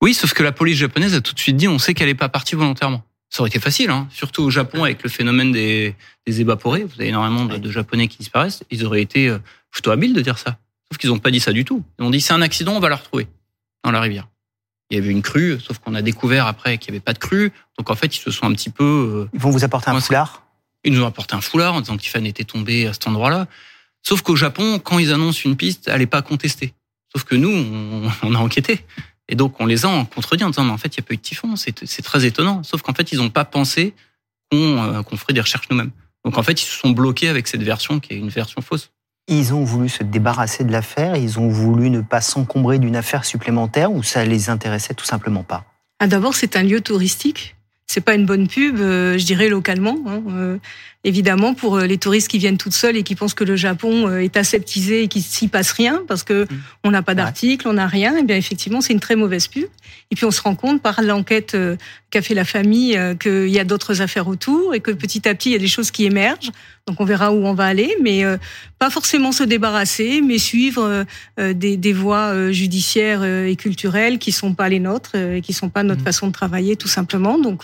Oui, sauf que la police japonaise a tout de suite dit on sait qu'elle n'est pas partie volontairement. Ça aurait été facile, hein. surtout au Japon avec le phénomène des, des évaporés. Vous avez énormément de, Japonais qui disparaissent. Ils auraient été euh, plutôt habiles de dire ça. Sauf qu'ils n'ont pas dit ça du tout. Ils ont dit c'est un accident, on va la retrouver dans la rivière. Il y avait une crue, sauf qu'on a découvert après qu'il n'y avait pas de crue. Donc en fait, ils se sont un petit peu. Euh, ils vont vous apporter un foulard? Ils nous ont apporté un foulard en disant que Tiffany était tombée à cet endroit-là. Sauf qu'au Japon, quand ils annoncent une piste, elle n'est pas contestée. Sauf que nous, on a enquêté. Et donc, on les a en contredit en disant, mais en fait, il n'y a pas eu de typhon. C'est très étonnant. Sauf qu'en fait, ils n'ont pas pensé euh, qu'on ferait des recherches nous-mêmes. Donc, en fait, ils se sont bloqués avec cette version qui est une version fausse. Ils ont voulu se débarrasser de l'affaire, ils ont voulu ne pas s'encombrer d'une affaire supplémentaire ou ça les intéressait tout simplement pas? Ah, D'abord, c'est un lieu touristique. C'est pas une bonne pub, euh, je dirais localement. Hein, euh, évidemment, pour euh, les touristes qui viennent toutes seules et qui pensent que le Japon euh, est aseptisé et qu'il s'y passe rien parce que mm. on n'a pas d'article, on n'a rien, et eh bien effectivement, c'est une très mauvaise pub. Et puis on se rend compte par l'enquête euh, qu'a fait la famille qu'il y a d'autres affaires autour et que petit à petit il y a des choses qui émergent. Donc on verra où on va aller, mais pas forcément se débarrasser, mais suivre des, des voies judiciaires et culturelles qui sont pas les nôtres et qui sont pas notre mm. façon de travailler tout simplement. Donc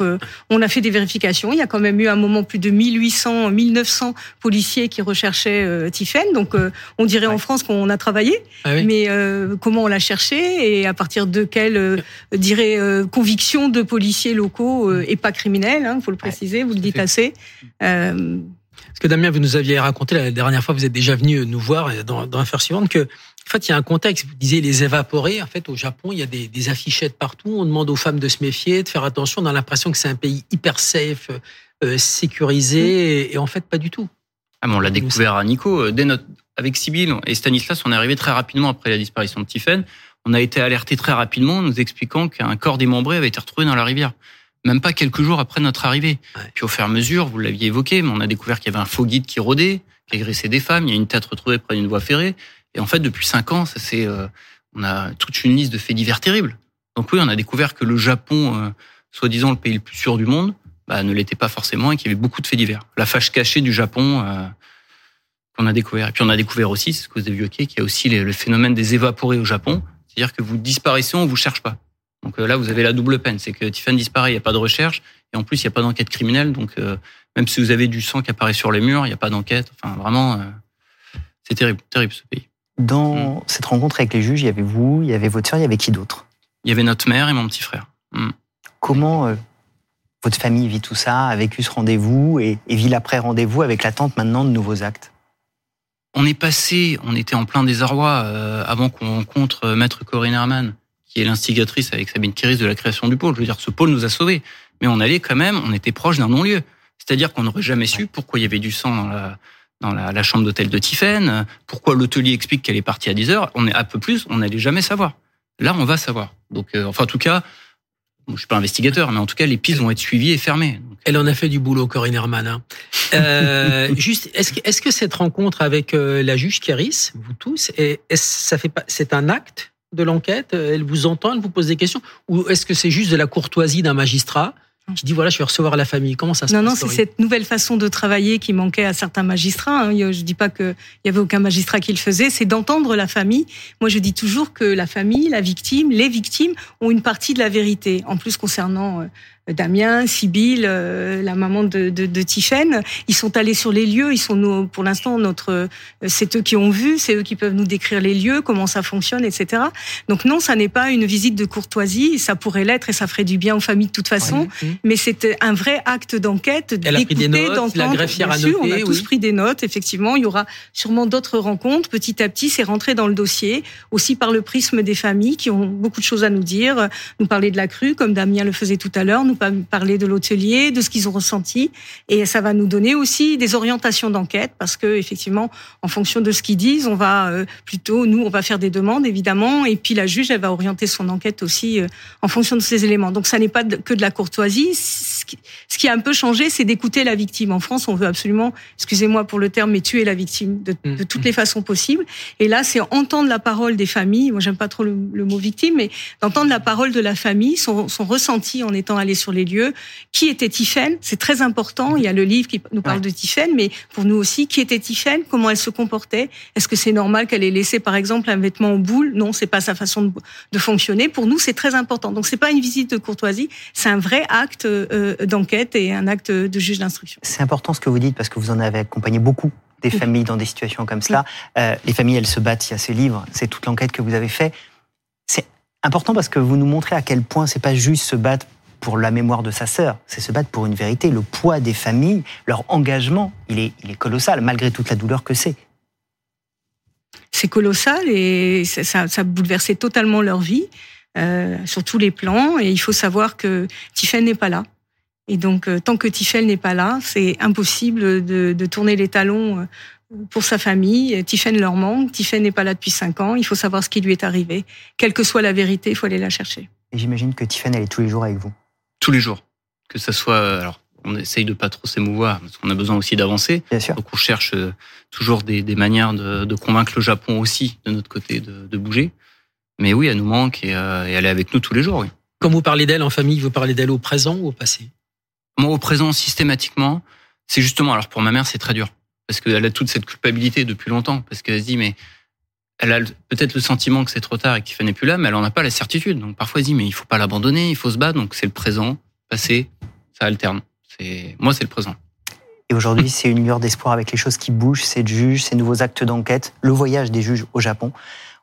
on a fait des vérifications. Il y a quand même eu un moment plus de 1800 1900 policiers qui recherchaient euh, Donc, euh, on dirait en France qu'on a travaillé, ah mais euh, comment on l'a cherché et à partir de quelle, euh, dirais, conviction de policiers locaux et pas criminels, il hein, faut le préciser, vous le dites assez. Parce que Damien, vous nous aviez raconté la dernière fois, vous êtes déjà venu nous voir dans, dans l'affaire suivante, que en fait, il y a un contexte. Vous disiez les évaporés. En fait, au Japon, il y a des, des, affichettes partout. On demande aux femmes de se méfier, de faire attention. On a l'impression que c'est un pays hyper safe, sécurisé, et, en fait pas du tout. Ah, on l'a découvert à Nico. Euh, dès notre, avec Sibyl et Stanislas, on est arrivé très rapidement après la disparition de Tiffen. On a été alerté très rapidement, nous expliquant qu'un corps démembré avait été retrouvé dans la rivière. Même pas quelques jours après notre arrivée. Puis au fur et à mesure, vous l'aviez évoqué, mais on a découvert qu'il y avait un faux guide qui rôdait, qui agressait des femmes. Il y a une tête retrouvée près d'une voie ferrée. Et en fait, depuis cinq ans, ça c'est, euh, on a toute une liste de faits divers terribles. Donc oui, on a découvert que le Japon, soi-disant le pays le plus sûr du monde, bah, ne l'était pas forcément et qu'il y avait beaucoup de faits divers. La fâche cachée du Japon euh, qu'on a découvert. Et puis on a découvert aussi, c'est ce que vous avez évoqué, qu'il y a aussi le phénomène des évaporés au Japon. C'est-à-dire que vous disparaissez, on vous cherche pas. Donc euh, là, vous avez la double peine. C'est que Tiffany disparaît, il n'y a pas de recherche. Et en plus, il n'y a pas d'enquête criminelle. Donc euh, même si vous avez du sang qui apparaît sur les murs, il n'y a pas d'enquête. Enfin, vraiment, c'est terrible, terrible ce pays. Dans mm. cette rencontre avec les juges, il y avait vous, il y avait votre soeur, il y avait qui d'autre? Il y avait notre mère et mon petit frère. Mm. Comment votre famille vit tout ça, a vécu ce rendez-vous et, vit l'après-rendez-vous avec l'attente maintenant de nouveaux actes On est passé, on était en plein désarroi euh, avant qu'on rencontre euh, Maître Corinne Herman, qui est l'instigatrice avec Sabine Kiris de la création du pôle. Je veux dire, ce pôle nous a sauvés. Mais on allait quand même, on était proche d'un non-lieu. C'est-à-dire qu'on n'aurait jamais su pourquoi il y avait du sang dans la, chambre d'hôtel de Tiffaine, pourquoi l'hôtelier explique qu'elle est partie à 10 heures. On est un peu plus, on n'allait jamais savoir. Là, on va savoir. Donc, euh, enfin, en tout cas, je suis pas investigateur, mais en tout cas, les pistes vont être suivies et fermées. Elle en a fait du boulot, Corinne Herman. Hein. Euh, *laughs* juste, est-ce que, est-ce que cette rencontre avec euh, la juge Kéris, vous tous, est, ça fait pas, c'est un acte de l'enquête? Elle vous entend, elle vous pose des questions, ou est-ce que c'est juste de la courtoisie d'un magistrat? Je dis voilà, je vais recevoir la famille. Comment ça se non, passe Non, non, c'est cette nouvelle façon de travailler qui manquait à certains magistrats. Hein. Je dis pas qu'il y avait aucun magistrat qui le faisait, c'est d'entendre la famille. Moi, je dis toujours que la famille, la victime, les victimes ont une partie de la vérité. En plus, concernant euh, Damien, Sibylle, euh, la maman de, de, de Tiffaine, ils sont allés sur les lieux. Ils sont nous, pour l'instant notre, euh, c'est eux qui ont vu, c'est eux qui peuvent nous décrire les lieux, comment ça fonctionne, etc. Donc non, ça n'est pas une visite de courtoisie. Ça pourrait l'être et ça ferait du bien aux familles de toute façon. Mais c'était un vrai acte d'enquête. Elle a pris des notes. La greffière a noté. On a tous pris des notes. Effectivement, il y aura sûrement d'autres rencontres. Petit à petit, c'est rentré dans le dossier, aussi par le prisme des familles qui ont beaucoup de choses à nous dire, nous parler de la crue, comme Damien le faisait tout à l'heure, nous parler de l'hôtelier, de ce qu'ils ont ressenti, et ça va nous donner aussi des orientations d'enquête parce que effectivement, en fonction de ce qu'ils disent, on va euh, plutôt nous, on va faire des demandes évidemment, et puis la juge, elle va orienter son enquête aussi euh, en fonction de ces éléments. Donc ça n'est pas que de la courtoisie. Ce qui a un peu changé, c'est d'écouter la victime. En France, on veut absolument, excusez-moi pour le terme, mais tuer la victime de, de toutes les façons possibles. Et là, c'est entendre la parole des familles. Moi, j'aime pas trop le, mot victime, mais d'entendre la parole de la famille, son, son ressenti en étant allé sur les lieux. Qui était Tiffaine C'est très important. Il y a le livre qui nous parle de Tiffaine, mais pour nous aussi, qui était Tiffaine Comment elle se comportait? Est-ce que c'est normal qu'elle ait laissé, par exemple, un vêtement en boule Non, c'est pas sa façon de, fonctionner. Pour nous, c'est très important. Donc, c'est pas une visite de courtoisie, c'est un vrai acte euh, d'enquête et un acte de juge d'instruction. C'est important ce que vous dites parce que vous en avez accompagné beaucoup des familles dans des situations comme cela. Euh, les familles, elles se battent. Il y a ce livre, c'est toute l'enquête que vous avez fait. C'est important parce que vous nous montrez à quel point c'est pas juste se battre pour la mémoire de sa sœur, c'est se battre pour une vérité. Le poids des familles, leur engagement, il est, il est colossal, malgré toute la douleur que c'est. C'est colossal et ça, ça, a bouleversé totalement leur vie, euh, sur tous les plans. Et il faut savoir que Tiffany n'est pas là. Et donc, euh, tant que Tiffany n'est pas là, c'est impossible de, de, tourner les talons euh, pour sa famille. Tiffany leur manque. Tiffany n'est pas là depuis cinq ans. Il faut savoir ce qui lui est arrivé. Quelle que soit la vérité, il faut aller la chercher. Et j'imagine que Tiffany, elle est tous les jours avec vous tous les jours. Que ça soit, euh, alors, on essaye de pas trop s'émouvoir parce qu'on a besoin aussi d'avancer. Donc on cherche euh, toujours des, des manières de, de, convaincre le Japon aussi de notre côté de, de bouger. Mais oui, elle nous manque et, euh, et, elle est avec nous tous les jours. Oui. Quand vous parlez d'elle en famille, vous parlez d'elle au présent ou au passé? Moi, au présent, systématiquement, c'est justement. Alors pour ma mère, c'est très dur parce qu'elle a toute cette culpabilité depuis longtemps parce qu'elle se dit mais elle a peut-être le sentiment que c'est trop tard et qu'il n'est plus là, mais elle en a pas la certitude. Donc parfois elle dit mais il faut pas l'abandonner, il faut se battre. Donc c'est le présent, passé, ça alterne. C'est moi c'est le présent. Et aujourd'hui, c'est une lueur d'espoir avec les choses qui bougent, ces juges, ces nouveaux actes d'enquête, le voyage des juges au Japon.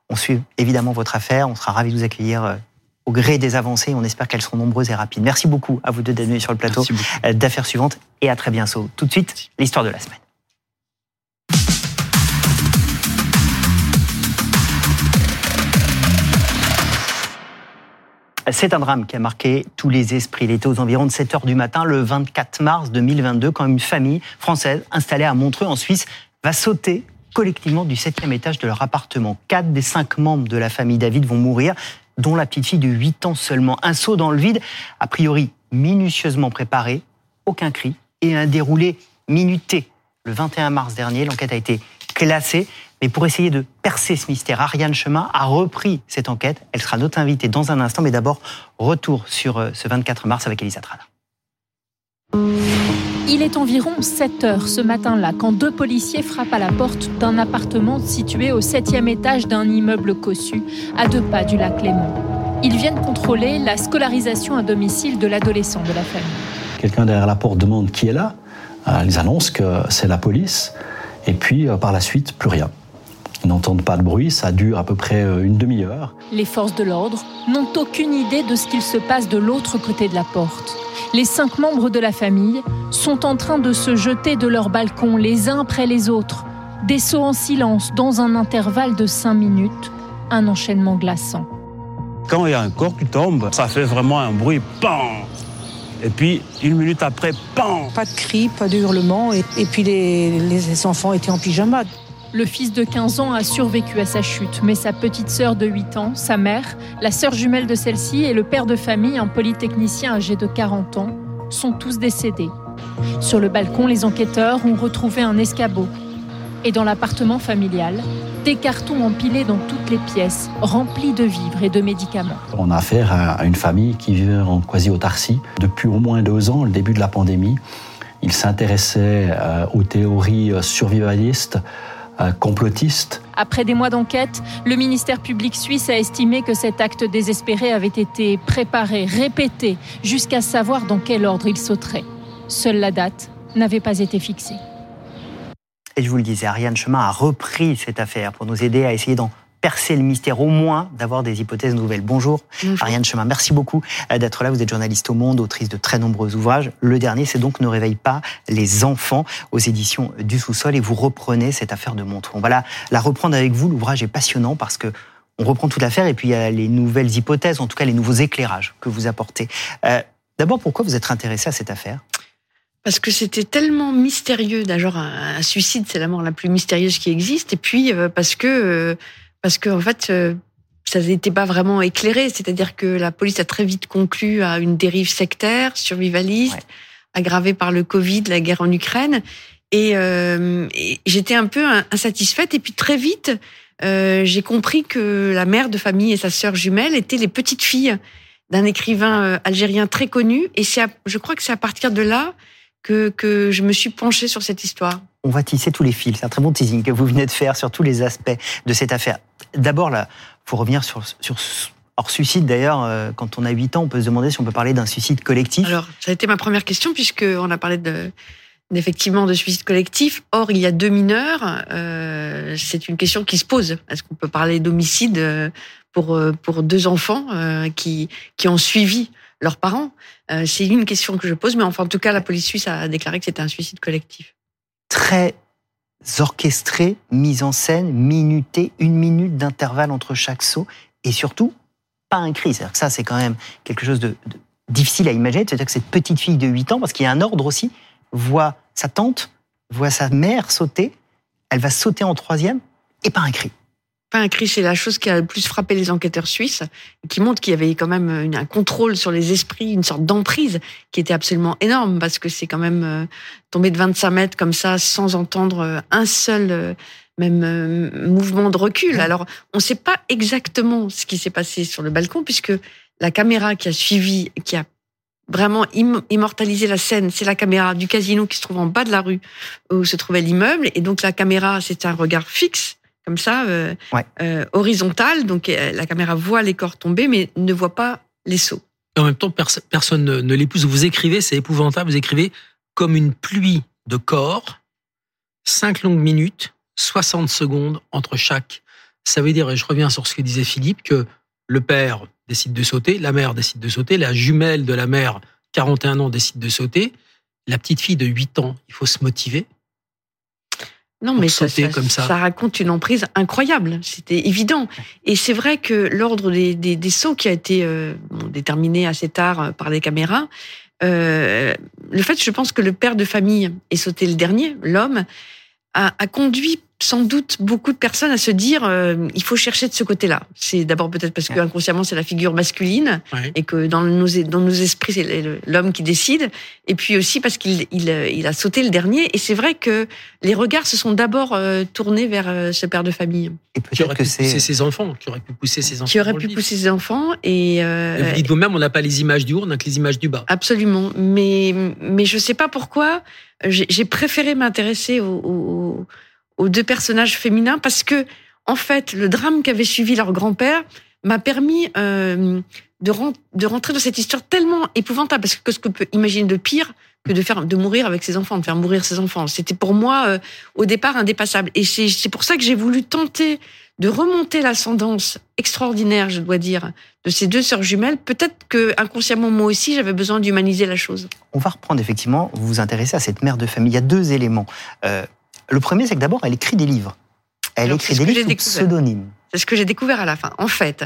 On suit évidemment votre affaire. On sera ravis de vous accueillir euh, au gré des avancées. On espère qu'elles seront nombreuses et rapides. Merci beaucoup à vous deux d'être venus sur le plateau euh, d'affaires suivantes et à très bientôt. Tout de suite, l'histoire de la semaine. C'est un drame qui a marqué tous les esprits. Il était aux environs de 7 heures du matin, le 24 mars 2022, quand une famille française installée à Montreux, en Suisse, va sauter collectivement du septième étage de leur appartement. Quatre des cinq membres de la famille David vont mourir, dont la petite fille de 8 ans seulement. Un saut dans le vide, a priori minutieusement préparé, aucun cri et un déroulé minuté. Le 21 mars dernier, l'enquête a été classée. Mais pour essayer de percer ce mystère, Ariane Chemin a repris cette enquête. Elle sera notre invitée dans un instant, mais d'abord, retour sur euh, ce 24 mars avec Elisa Trada. Il est environ 7 heures ce matin-là quand deux policiers frappent à la porte d'un appartement situé au septième étage d'un immeuble cossu à deux pas du lac Léman. Ils viennent contrôler la scolarisation à domicile de l'adolescent de la famille. Quelqu'un derrière la porte demande qui est là. Euh, ils annoncent que c'est la police. Et puis, euh, par la suite, plus rien. Ils n'entendent pas de bruit, ça dure à peu près euh, une demi-heure. Les forces de l'ordre n'ont aucune idée de ce qu'il se passe de l'autre côté de la porte. Les cinq membres de la famille sont en train de se jeter de leur balcon les uns après les autres, des sauts en silence dans un intervalle de cinq minutes, un enchaînement glaçant. Quand il y a un corps qui tombe, ça fait vraiment un bruit, PAN Et puis, une minute après, PAN Pas de cris, pas de hurlements, et, et puis les, les enfants étaient en pyjama. Le fils de 15 ans a survécu à sa chute, mais sa petite sœur de 8 ans, sa mère, la sœur jumelle de celle-ci et le père de famille, un polytechnicien âgé de 40 ans, sont tous décédés. Sur le balcon, les enquêteurs ont retrouvé un escabeau. Et dans l'appartement familial, des cartons empilés dans toutes les pièces, remplis de vivres et de médicaments. On a affaire à une famille qui vivait en quasi-autarcie depuis au moins deux ans, le début de la pandémie. Ils s'intéressaient euh, aux théories survivalistes, euh, complotistes. Après des mois d'enquête, le ministère public suisse a estimé que cet acte désespéré avait été préparé, répété, jusqu'à savoir dans quel ordre il sauterait. Seule la date n'avait pas été fixée. Et je vous le disais, Ariane Chemin a repris cette affaire pour nous aider à essayer d'en percer le mystère, au moins d'avoir des hypothèses nouvelles. Bonjour, Bonjour. Ariane Chemin, merci beaucoup euh, d'être là. Vous êtes journaliste au Monde, autrice de très nombreux ouvrages. Le dernier, c'est donc Ne réveille pas les enfants aux éditions du sous-sol et vous reprenez cette affaire de Montreux. On va la, la reprendre avec vous. L'ouvrage est passionnant parce que on reprend toute l'affaire et puis il y a les nouvelles hypothèses, en tout cas les nouveaux éclairages que vous apportez. Euh, D'abord, pourquoi vous êtes intéressé à cette affaire? Parce que c'était tellement mystérieux. D'ailleurs, un, suicide, c'est la mort la plus mystérieuse qui existe. Et puis euh, parce que euh, parce que en fait, euh, ça n'était pas vraiment éclairé. C'est-à-dire que la police a très vite conclu à une dérive sectaire, survivaliste, ouais. aggravée par le Covid, la guerre en Ukraine. Et, euh, et j'étais un peu insatisfaite. Et puis très vite, euh, j'ai compris que la mère de famille et sa sœur jumelle étaient les petites filles d'un écrivain algérien très connu. Et c'est, je crois que c'est à partir de là que, que je me suis penchée sur cette histoire. On va tisser tous les fils. C'est un très bon teasing que vous venez de faire sur tous les aspects de cette affaire. D'abord, là, faut revenir sur, sur Hors suicide, d'ailleurs, euh, quand on a 8 ans, on peut se demander si on peut parler d'un suicide collectif. Alors, ça a été ma première question, puisqu'on a parlé de, effectivement de suicide collectif. Or, il y a deux mineurs. Euh, c'est une question qui se pose. Est-ce qu'on peut parler d'homicide euh, pour, pour deux enfants euh, qui, qui ont suivi leurs parents euh, C'est une question que je pose, mais enfin, en tout cas, la police suisse a déclaré que c'était un suicide collectif. Très orchestré, mise en scène, minuté, une minute d'intervalle entre chaque saut, et surtout, pas un cri. C'est-à-dire que ça, c'est quand même quelque chose de, de difficile à imaginer. C'est-à-dire que cette petite fille de 8 ans, parce qu'il y a un ordre aussi, voit sa tante, voit sa mère sauter, elle va sauter en troisième, et pas un cri pas un cri, c'est la chose qui a le plus frappé les enquêteurs suisses, qui montre qu'il y avait quand même une, un contrôle sur les esprits, une sorte d'emprise qui était absolument énorme, parce que c'est quand même euh, tomber de 25 mètres comme ça sans entendre euh, un seul euh, même euh, mouvement de recul. Alors, on ne sait pas exactement ce qui s'est passé sur le balcon, puisque la caméra qui a suivi, qui a vraiment immortalisé la scène, c'est la caméra du casino qui se trouve en bas de la rue où se trouvait l'immeuble. Et donc, la caméra, c'est un regard fixe comme ça, euh, ouais. euh, horizontal. Donc la caméra voit les corps tomber, mais ne voit pas les sauts. Et en même temps, pers personne ne, ne l'épouse. Vous écrivez, c'est épouvantable, vous écrivez comme une pluie de corps, cinq longues minutes, 60 secondes entre chaque. Ça veut dire, et je reviens sur ce que disait Philippe, que le père décide de sauter, la mère décide de sauter, la jumelle de la mère, 41 ans, décide de sauter, la petite fille de 8 ans, il faut se motiver, non, mais ça, ça, comme ça. ça, raconte une emprise incroyable. C'était évident. Et c'est vrai que l'ordre des, des, des, sauts qui a été euh, déterminé assez tard euh, par les caméras, euh, le fait, je pense que le père de famille ait sauté le dernier, l'homme, a, a, conduit sans doute beaucoup de personnes à se dire euh, il faut chercher de ce côté-là. C'est d'abord peut-être parce que inconsciemment c'est la figure masculine ouais. et que dans nos dans nos esprits c'est l'homme qui décide et puis aussi parce qu'il il, il a sauté le dernier et c'est vrai que les regards se sont d'abord euh, tournés vers euh, ce père de famille. Et peut-être que c'est ses enfants qui aurait pu pousser ses enfants. Qui aurait pu pousser ses enfants et euh, vous dites vous-même on n'a pas les images du haut on n'a que les images du bas. Absolument mais mais je sais pas pourquoi j'ai préféré m'intéresser au, au aux deux personnages féminins parce que, en fait, le drame qu'avait suivi leur grand-père m'a permis euh, de, de rentrer dans cette histoire tellement épouvantable parce que ce que peut imaginer de pire que de faire de mourir avec ses enfants, de faire mourir ses enfants? C'était pour moi euh, au départ indépassable. Et c'est pour ça que j'ai voulu tenter de remonter l'ascendance extraordinaire, je dois dire, de ces deux sœurs jumelles. Peut-être que inconsciemment moi aussi j'avais besoin d'humaniser la chose. On va reprendre effectivement. Vous vous intéressez à cette mère de famille. Il y a deux éléments. Euh, le premier, c'est que d'abord elle écrit des livres. Elle écrit des livres sous pseudonyme. C'est ce que j'ai découvert à la fin. En fait,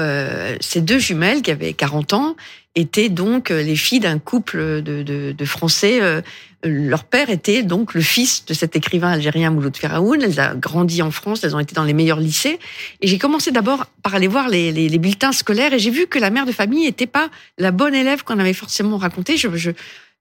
euh, ces deux jumelles qui avaient 40 ans étaient donc euh, les filles d'un couple de, de, de Français. Euh, leur père était donc le fils de cet écrivain algérien Mouloud Feraoun. Elles ont grandi en France, elles ont été dans les meilleurs lycées. Et j'ai commencé d'abord par aller voir les, les, les bulletins scolaires et j'ai vu que la mère de famille n'était pas la bonne élève qu'on avait forcément raconté. Je, je,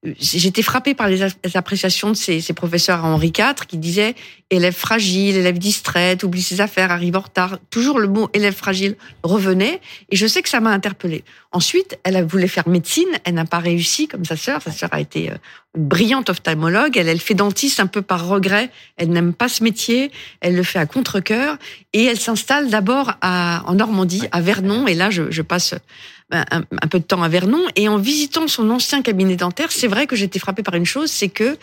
j'étais frappée par les appréciations de ces, ces, professeurs à Henri IV qui disaient élève fragile, élève distraite, oublie ses affaires, arrive en retard. Toujours le mot élève fragile revenait et je sais que ça m'a interpellée. Ensuite, elle a voulu faire médecine, elle n'a pas réussi comme sa sœur. Sa sœur a été euh, une brillante ophtalmologue. Elle, elle fait dentiste un peu par regret. Elle n'aime pas ce métier. Elle le fait à contre-cœur et elle s'installe d'abord en Normandie, à Vernon. Et là, je, je passe un, peu de temps à Vernon. Et en visitant son ancien cabinet dentaire, c'est vrai que j'étais frappée par une chose, c'est que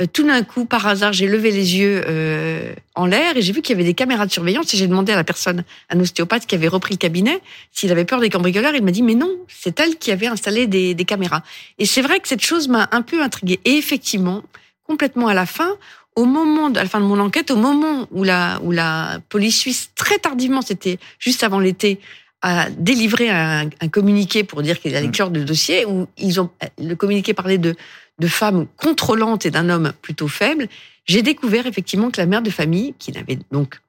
euh, tout d'un coup, par hasard, j'ai levé les yeux euh, en l'air et j'ai vu qu'il y avait des caméras de surveillance et j'ai demandé à la personne, un ostéopathe qui avait repris le cabinet, s'il avait peur des cambrioleurs. Il m'a dit, mais non, c'est elle qui avait installé des, des caméras. Et c'est vrai que cette chose m'a un peu intriguée. Et effectivement, complètement à la fin, au moment de, à la fin de mon enquête, au moment où la, où la police suisse, très tardivement, c'était juste avant l'été, a délivré un, un communiqué pour dire qu'il allait mm. clore le dossier, où ils ont, le communiqué parlait de, de femmes contrôlantes et d'un homme plutôt faible. J'ai découvert effectivement que la mère de famille, qui n'avait donc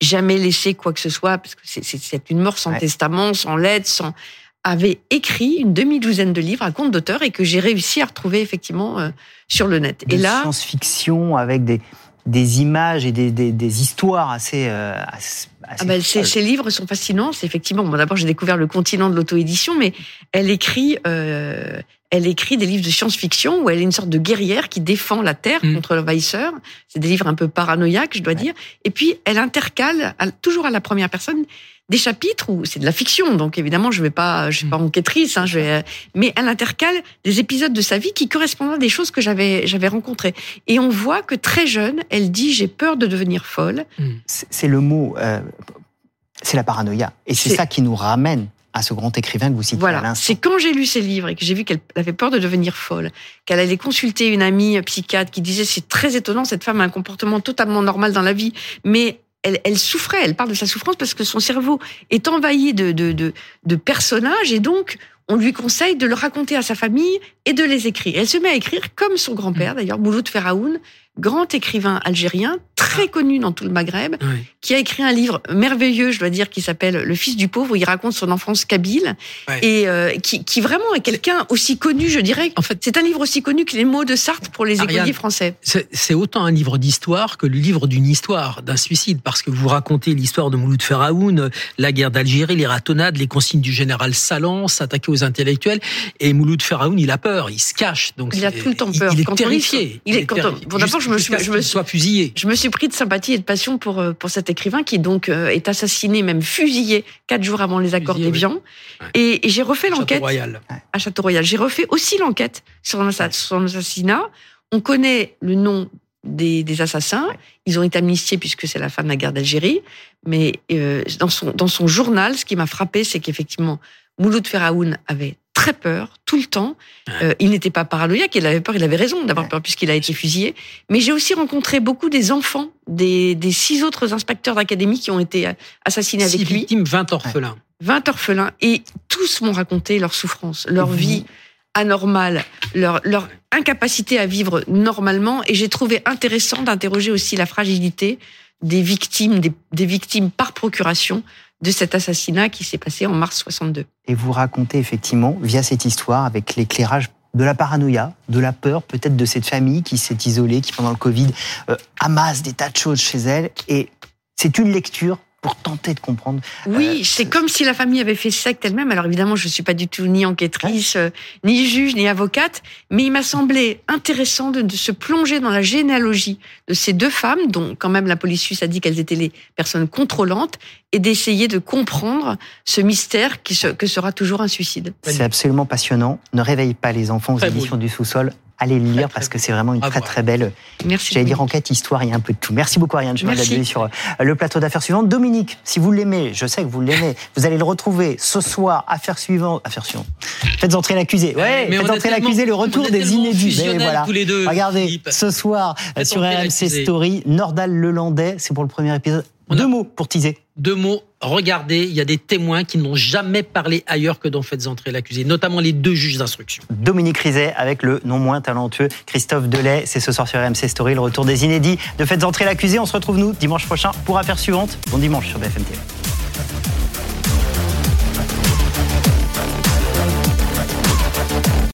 jamais laissé quoi que ce soit, parce que c'est une mort sans testament, sans lettre, sans avait écrit une demi-douzaine de livres à compte d'auteur et que j'ai réussi à retrouver effectivement euh, sur le net. De et là, science-fiction avec des des images et des, des, des histoires assez. Euh, assez ah ben, ces, ces, livres sont fascinants. C'est effectivement. Bon, d'abord, j'ai découvert le continent de l'auto-édition, mais elle écrit. Euh, elle écrit des livres de science-fiction où elle est une sorte de guerrière qui défend la Terre mmh. contre l'envahisseur. C'est des livres un peu paranoïaques, je dois dire. Et puis, elle intercale, toujours à la première personne, des chapitres où c'est de la fiction, donc évidemment je vais pas, je suis pas mm. enquêtrice, hein, je vais, mais elle intercale des épisodes de sa vie qui correspondent à des choses que j'avais j'avais rencontrées. Et on voit que très jeune, elle dit j'ai peur de devenir folle. Mm. C'est le mot, euh, c'est la paranoïa, et c'est ça qui nous ramène à ce grand écrivain que vous citez voilà. C'est quand j'ai lu ses livres et que j'ai vu qu'elle avait peur de devenir folle, qu'elle allait consulter une amie psychiatre qui disait c'est très étonnant, cette femme a un comportement totalement normal dans la vie, mais elle, elle, souffrait, elle parle de sa souffrance parce que son cerveau est envahi de, de, de, de personnages et donc on lui conseille de le raconter à sa famille et de les écrire. Elle se met à écrire comme son grand-père, d'ailleurs, Mouloud Feraoun, grand écrivain algérien, très ah. connu dans tout le Maghreb, qui a écrit un livre merveilleux, je dois dire, qui s'appelle Le fils du pauvre, où il raconte son enfance kabyle, et euh, qui, qui, vraiment est quelqu'un aussi connu, je dirais. En fait, c'est un livre aussi connu que les mots de Sartre pour les écoliers français. C'est autant un livre d'histoire que le livre d'une histoire, d'un suicide, parce que vous racontez l'histoire de Mouloud Feraoun, la guerre d'Algérie, les ratonnades, les consignes du général Salan, s'attaquer aux intellectuels, et Mouloud Feraoun, il a peur, il se cache. Donc il a tout le temps peur. Il, est terrifié. Il, est, d'abord, je me suis, je me soit fusillé. Je me suis pris de sympathie et de passion pour euh, pour cet écrivain qui donc euh, est assassiné, même fusillé quatre jours avant les accords d'Évian. Et, j'ai refait l'enquête à Château Royal. J'ai refait aussi l'enquête sur son assassinat. On connaît le nom des, des, assassins. Ils ont été amnistiés puisque c'est la fin de la guerre d'Algérie. Mais euh, dans, son, dans son journal, ce qui m'a frappé, c'est qu'effectivement, Mouloud Feraoun avait très peur tout le temps. Euh, il n'était pas paranoïaque, il avait peur, il avait raison d'avoir peur puisqu'il a été fusillé. Mais j'ai aussi rencontré beaucoup des enfants des, des six autres inspecteurs d'académie qui ont été assassinés avec lui. victimes, 20 orphelins. 20 orphelins. Et tous m'ont raconté leur souffrance, leur vie anormale, leur, leur incapacité à vivre normalement. Et j'ai trouvé intéressant d'interroger aussi la fragilité des victimes, des, des victimes par procuration de cet assassinat qui s'est passé en mars 62. Et vous racontez effectivement, via cette histoire, avec l'éclairage de la paranoïa, de la peur peut-être de cette famille qui s'est isolée, qui pendant le Covid euh, amasse des tas de choses chez elle. Et c'est une lecture pour tenter de comprendre. Oui, euh, c'est comme si la famille avait fait secte elle-même. Alors évidemment, je ne suis pas du tout ni enquêtrice, euh, ni juge, ni avocate, mais il m'a semblé intéressant de, se plonger dans la généalogie de ces deux femmes, dont quand même la police suisse a dit qu'elles étaient les personnes contrôlantes, et d'essayer de comprendre ce mystère qui que sera toujours un suicide. C'est absolument passionnant. Ne réveille pas les enfants aux éditions du sous-sol allez le lire parce que c'est vraiment une très très belle. Merci. J'allais dire enquête, histoire, il y a un peu de tout. Merci beaucoup Ariane Chemin sur euh, le plateau d'affaires suivante. Dominique, si vous l'aimez, je sais que vous l'aimez, *laughs* vous allez le retrouver ce soir. Affaire suivante, affaire suivante. Faites entrer l'accusé. Ouais, mais faites entrer l'accusé, le retour des inédits. voilà. Tous les deux, Regardez, ce soir sur RMC Story, Nordal Lelandais, c'est pour le premier épisode. Deux mots pour teaser. Deux mots. Regardez, il y a des témoins qui n'ont jamais parlé ailleurs que dans Faites entrer l'accusé, notamment les deux juges d'instruction. Dominique Rizet avec le non moins talentueux Christophe Delay. C'est ce soir sur RMC Story, le retour des inédits de Faites entrer l'accusé. On se retrouve nous dimanche prochain pour affaire suivante. Bon dimanche sur BFM TV.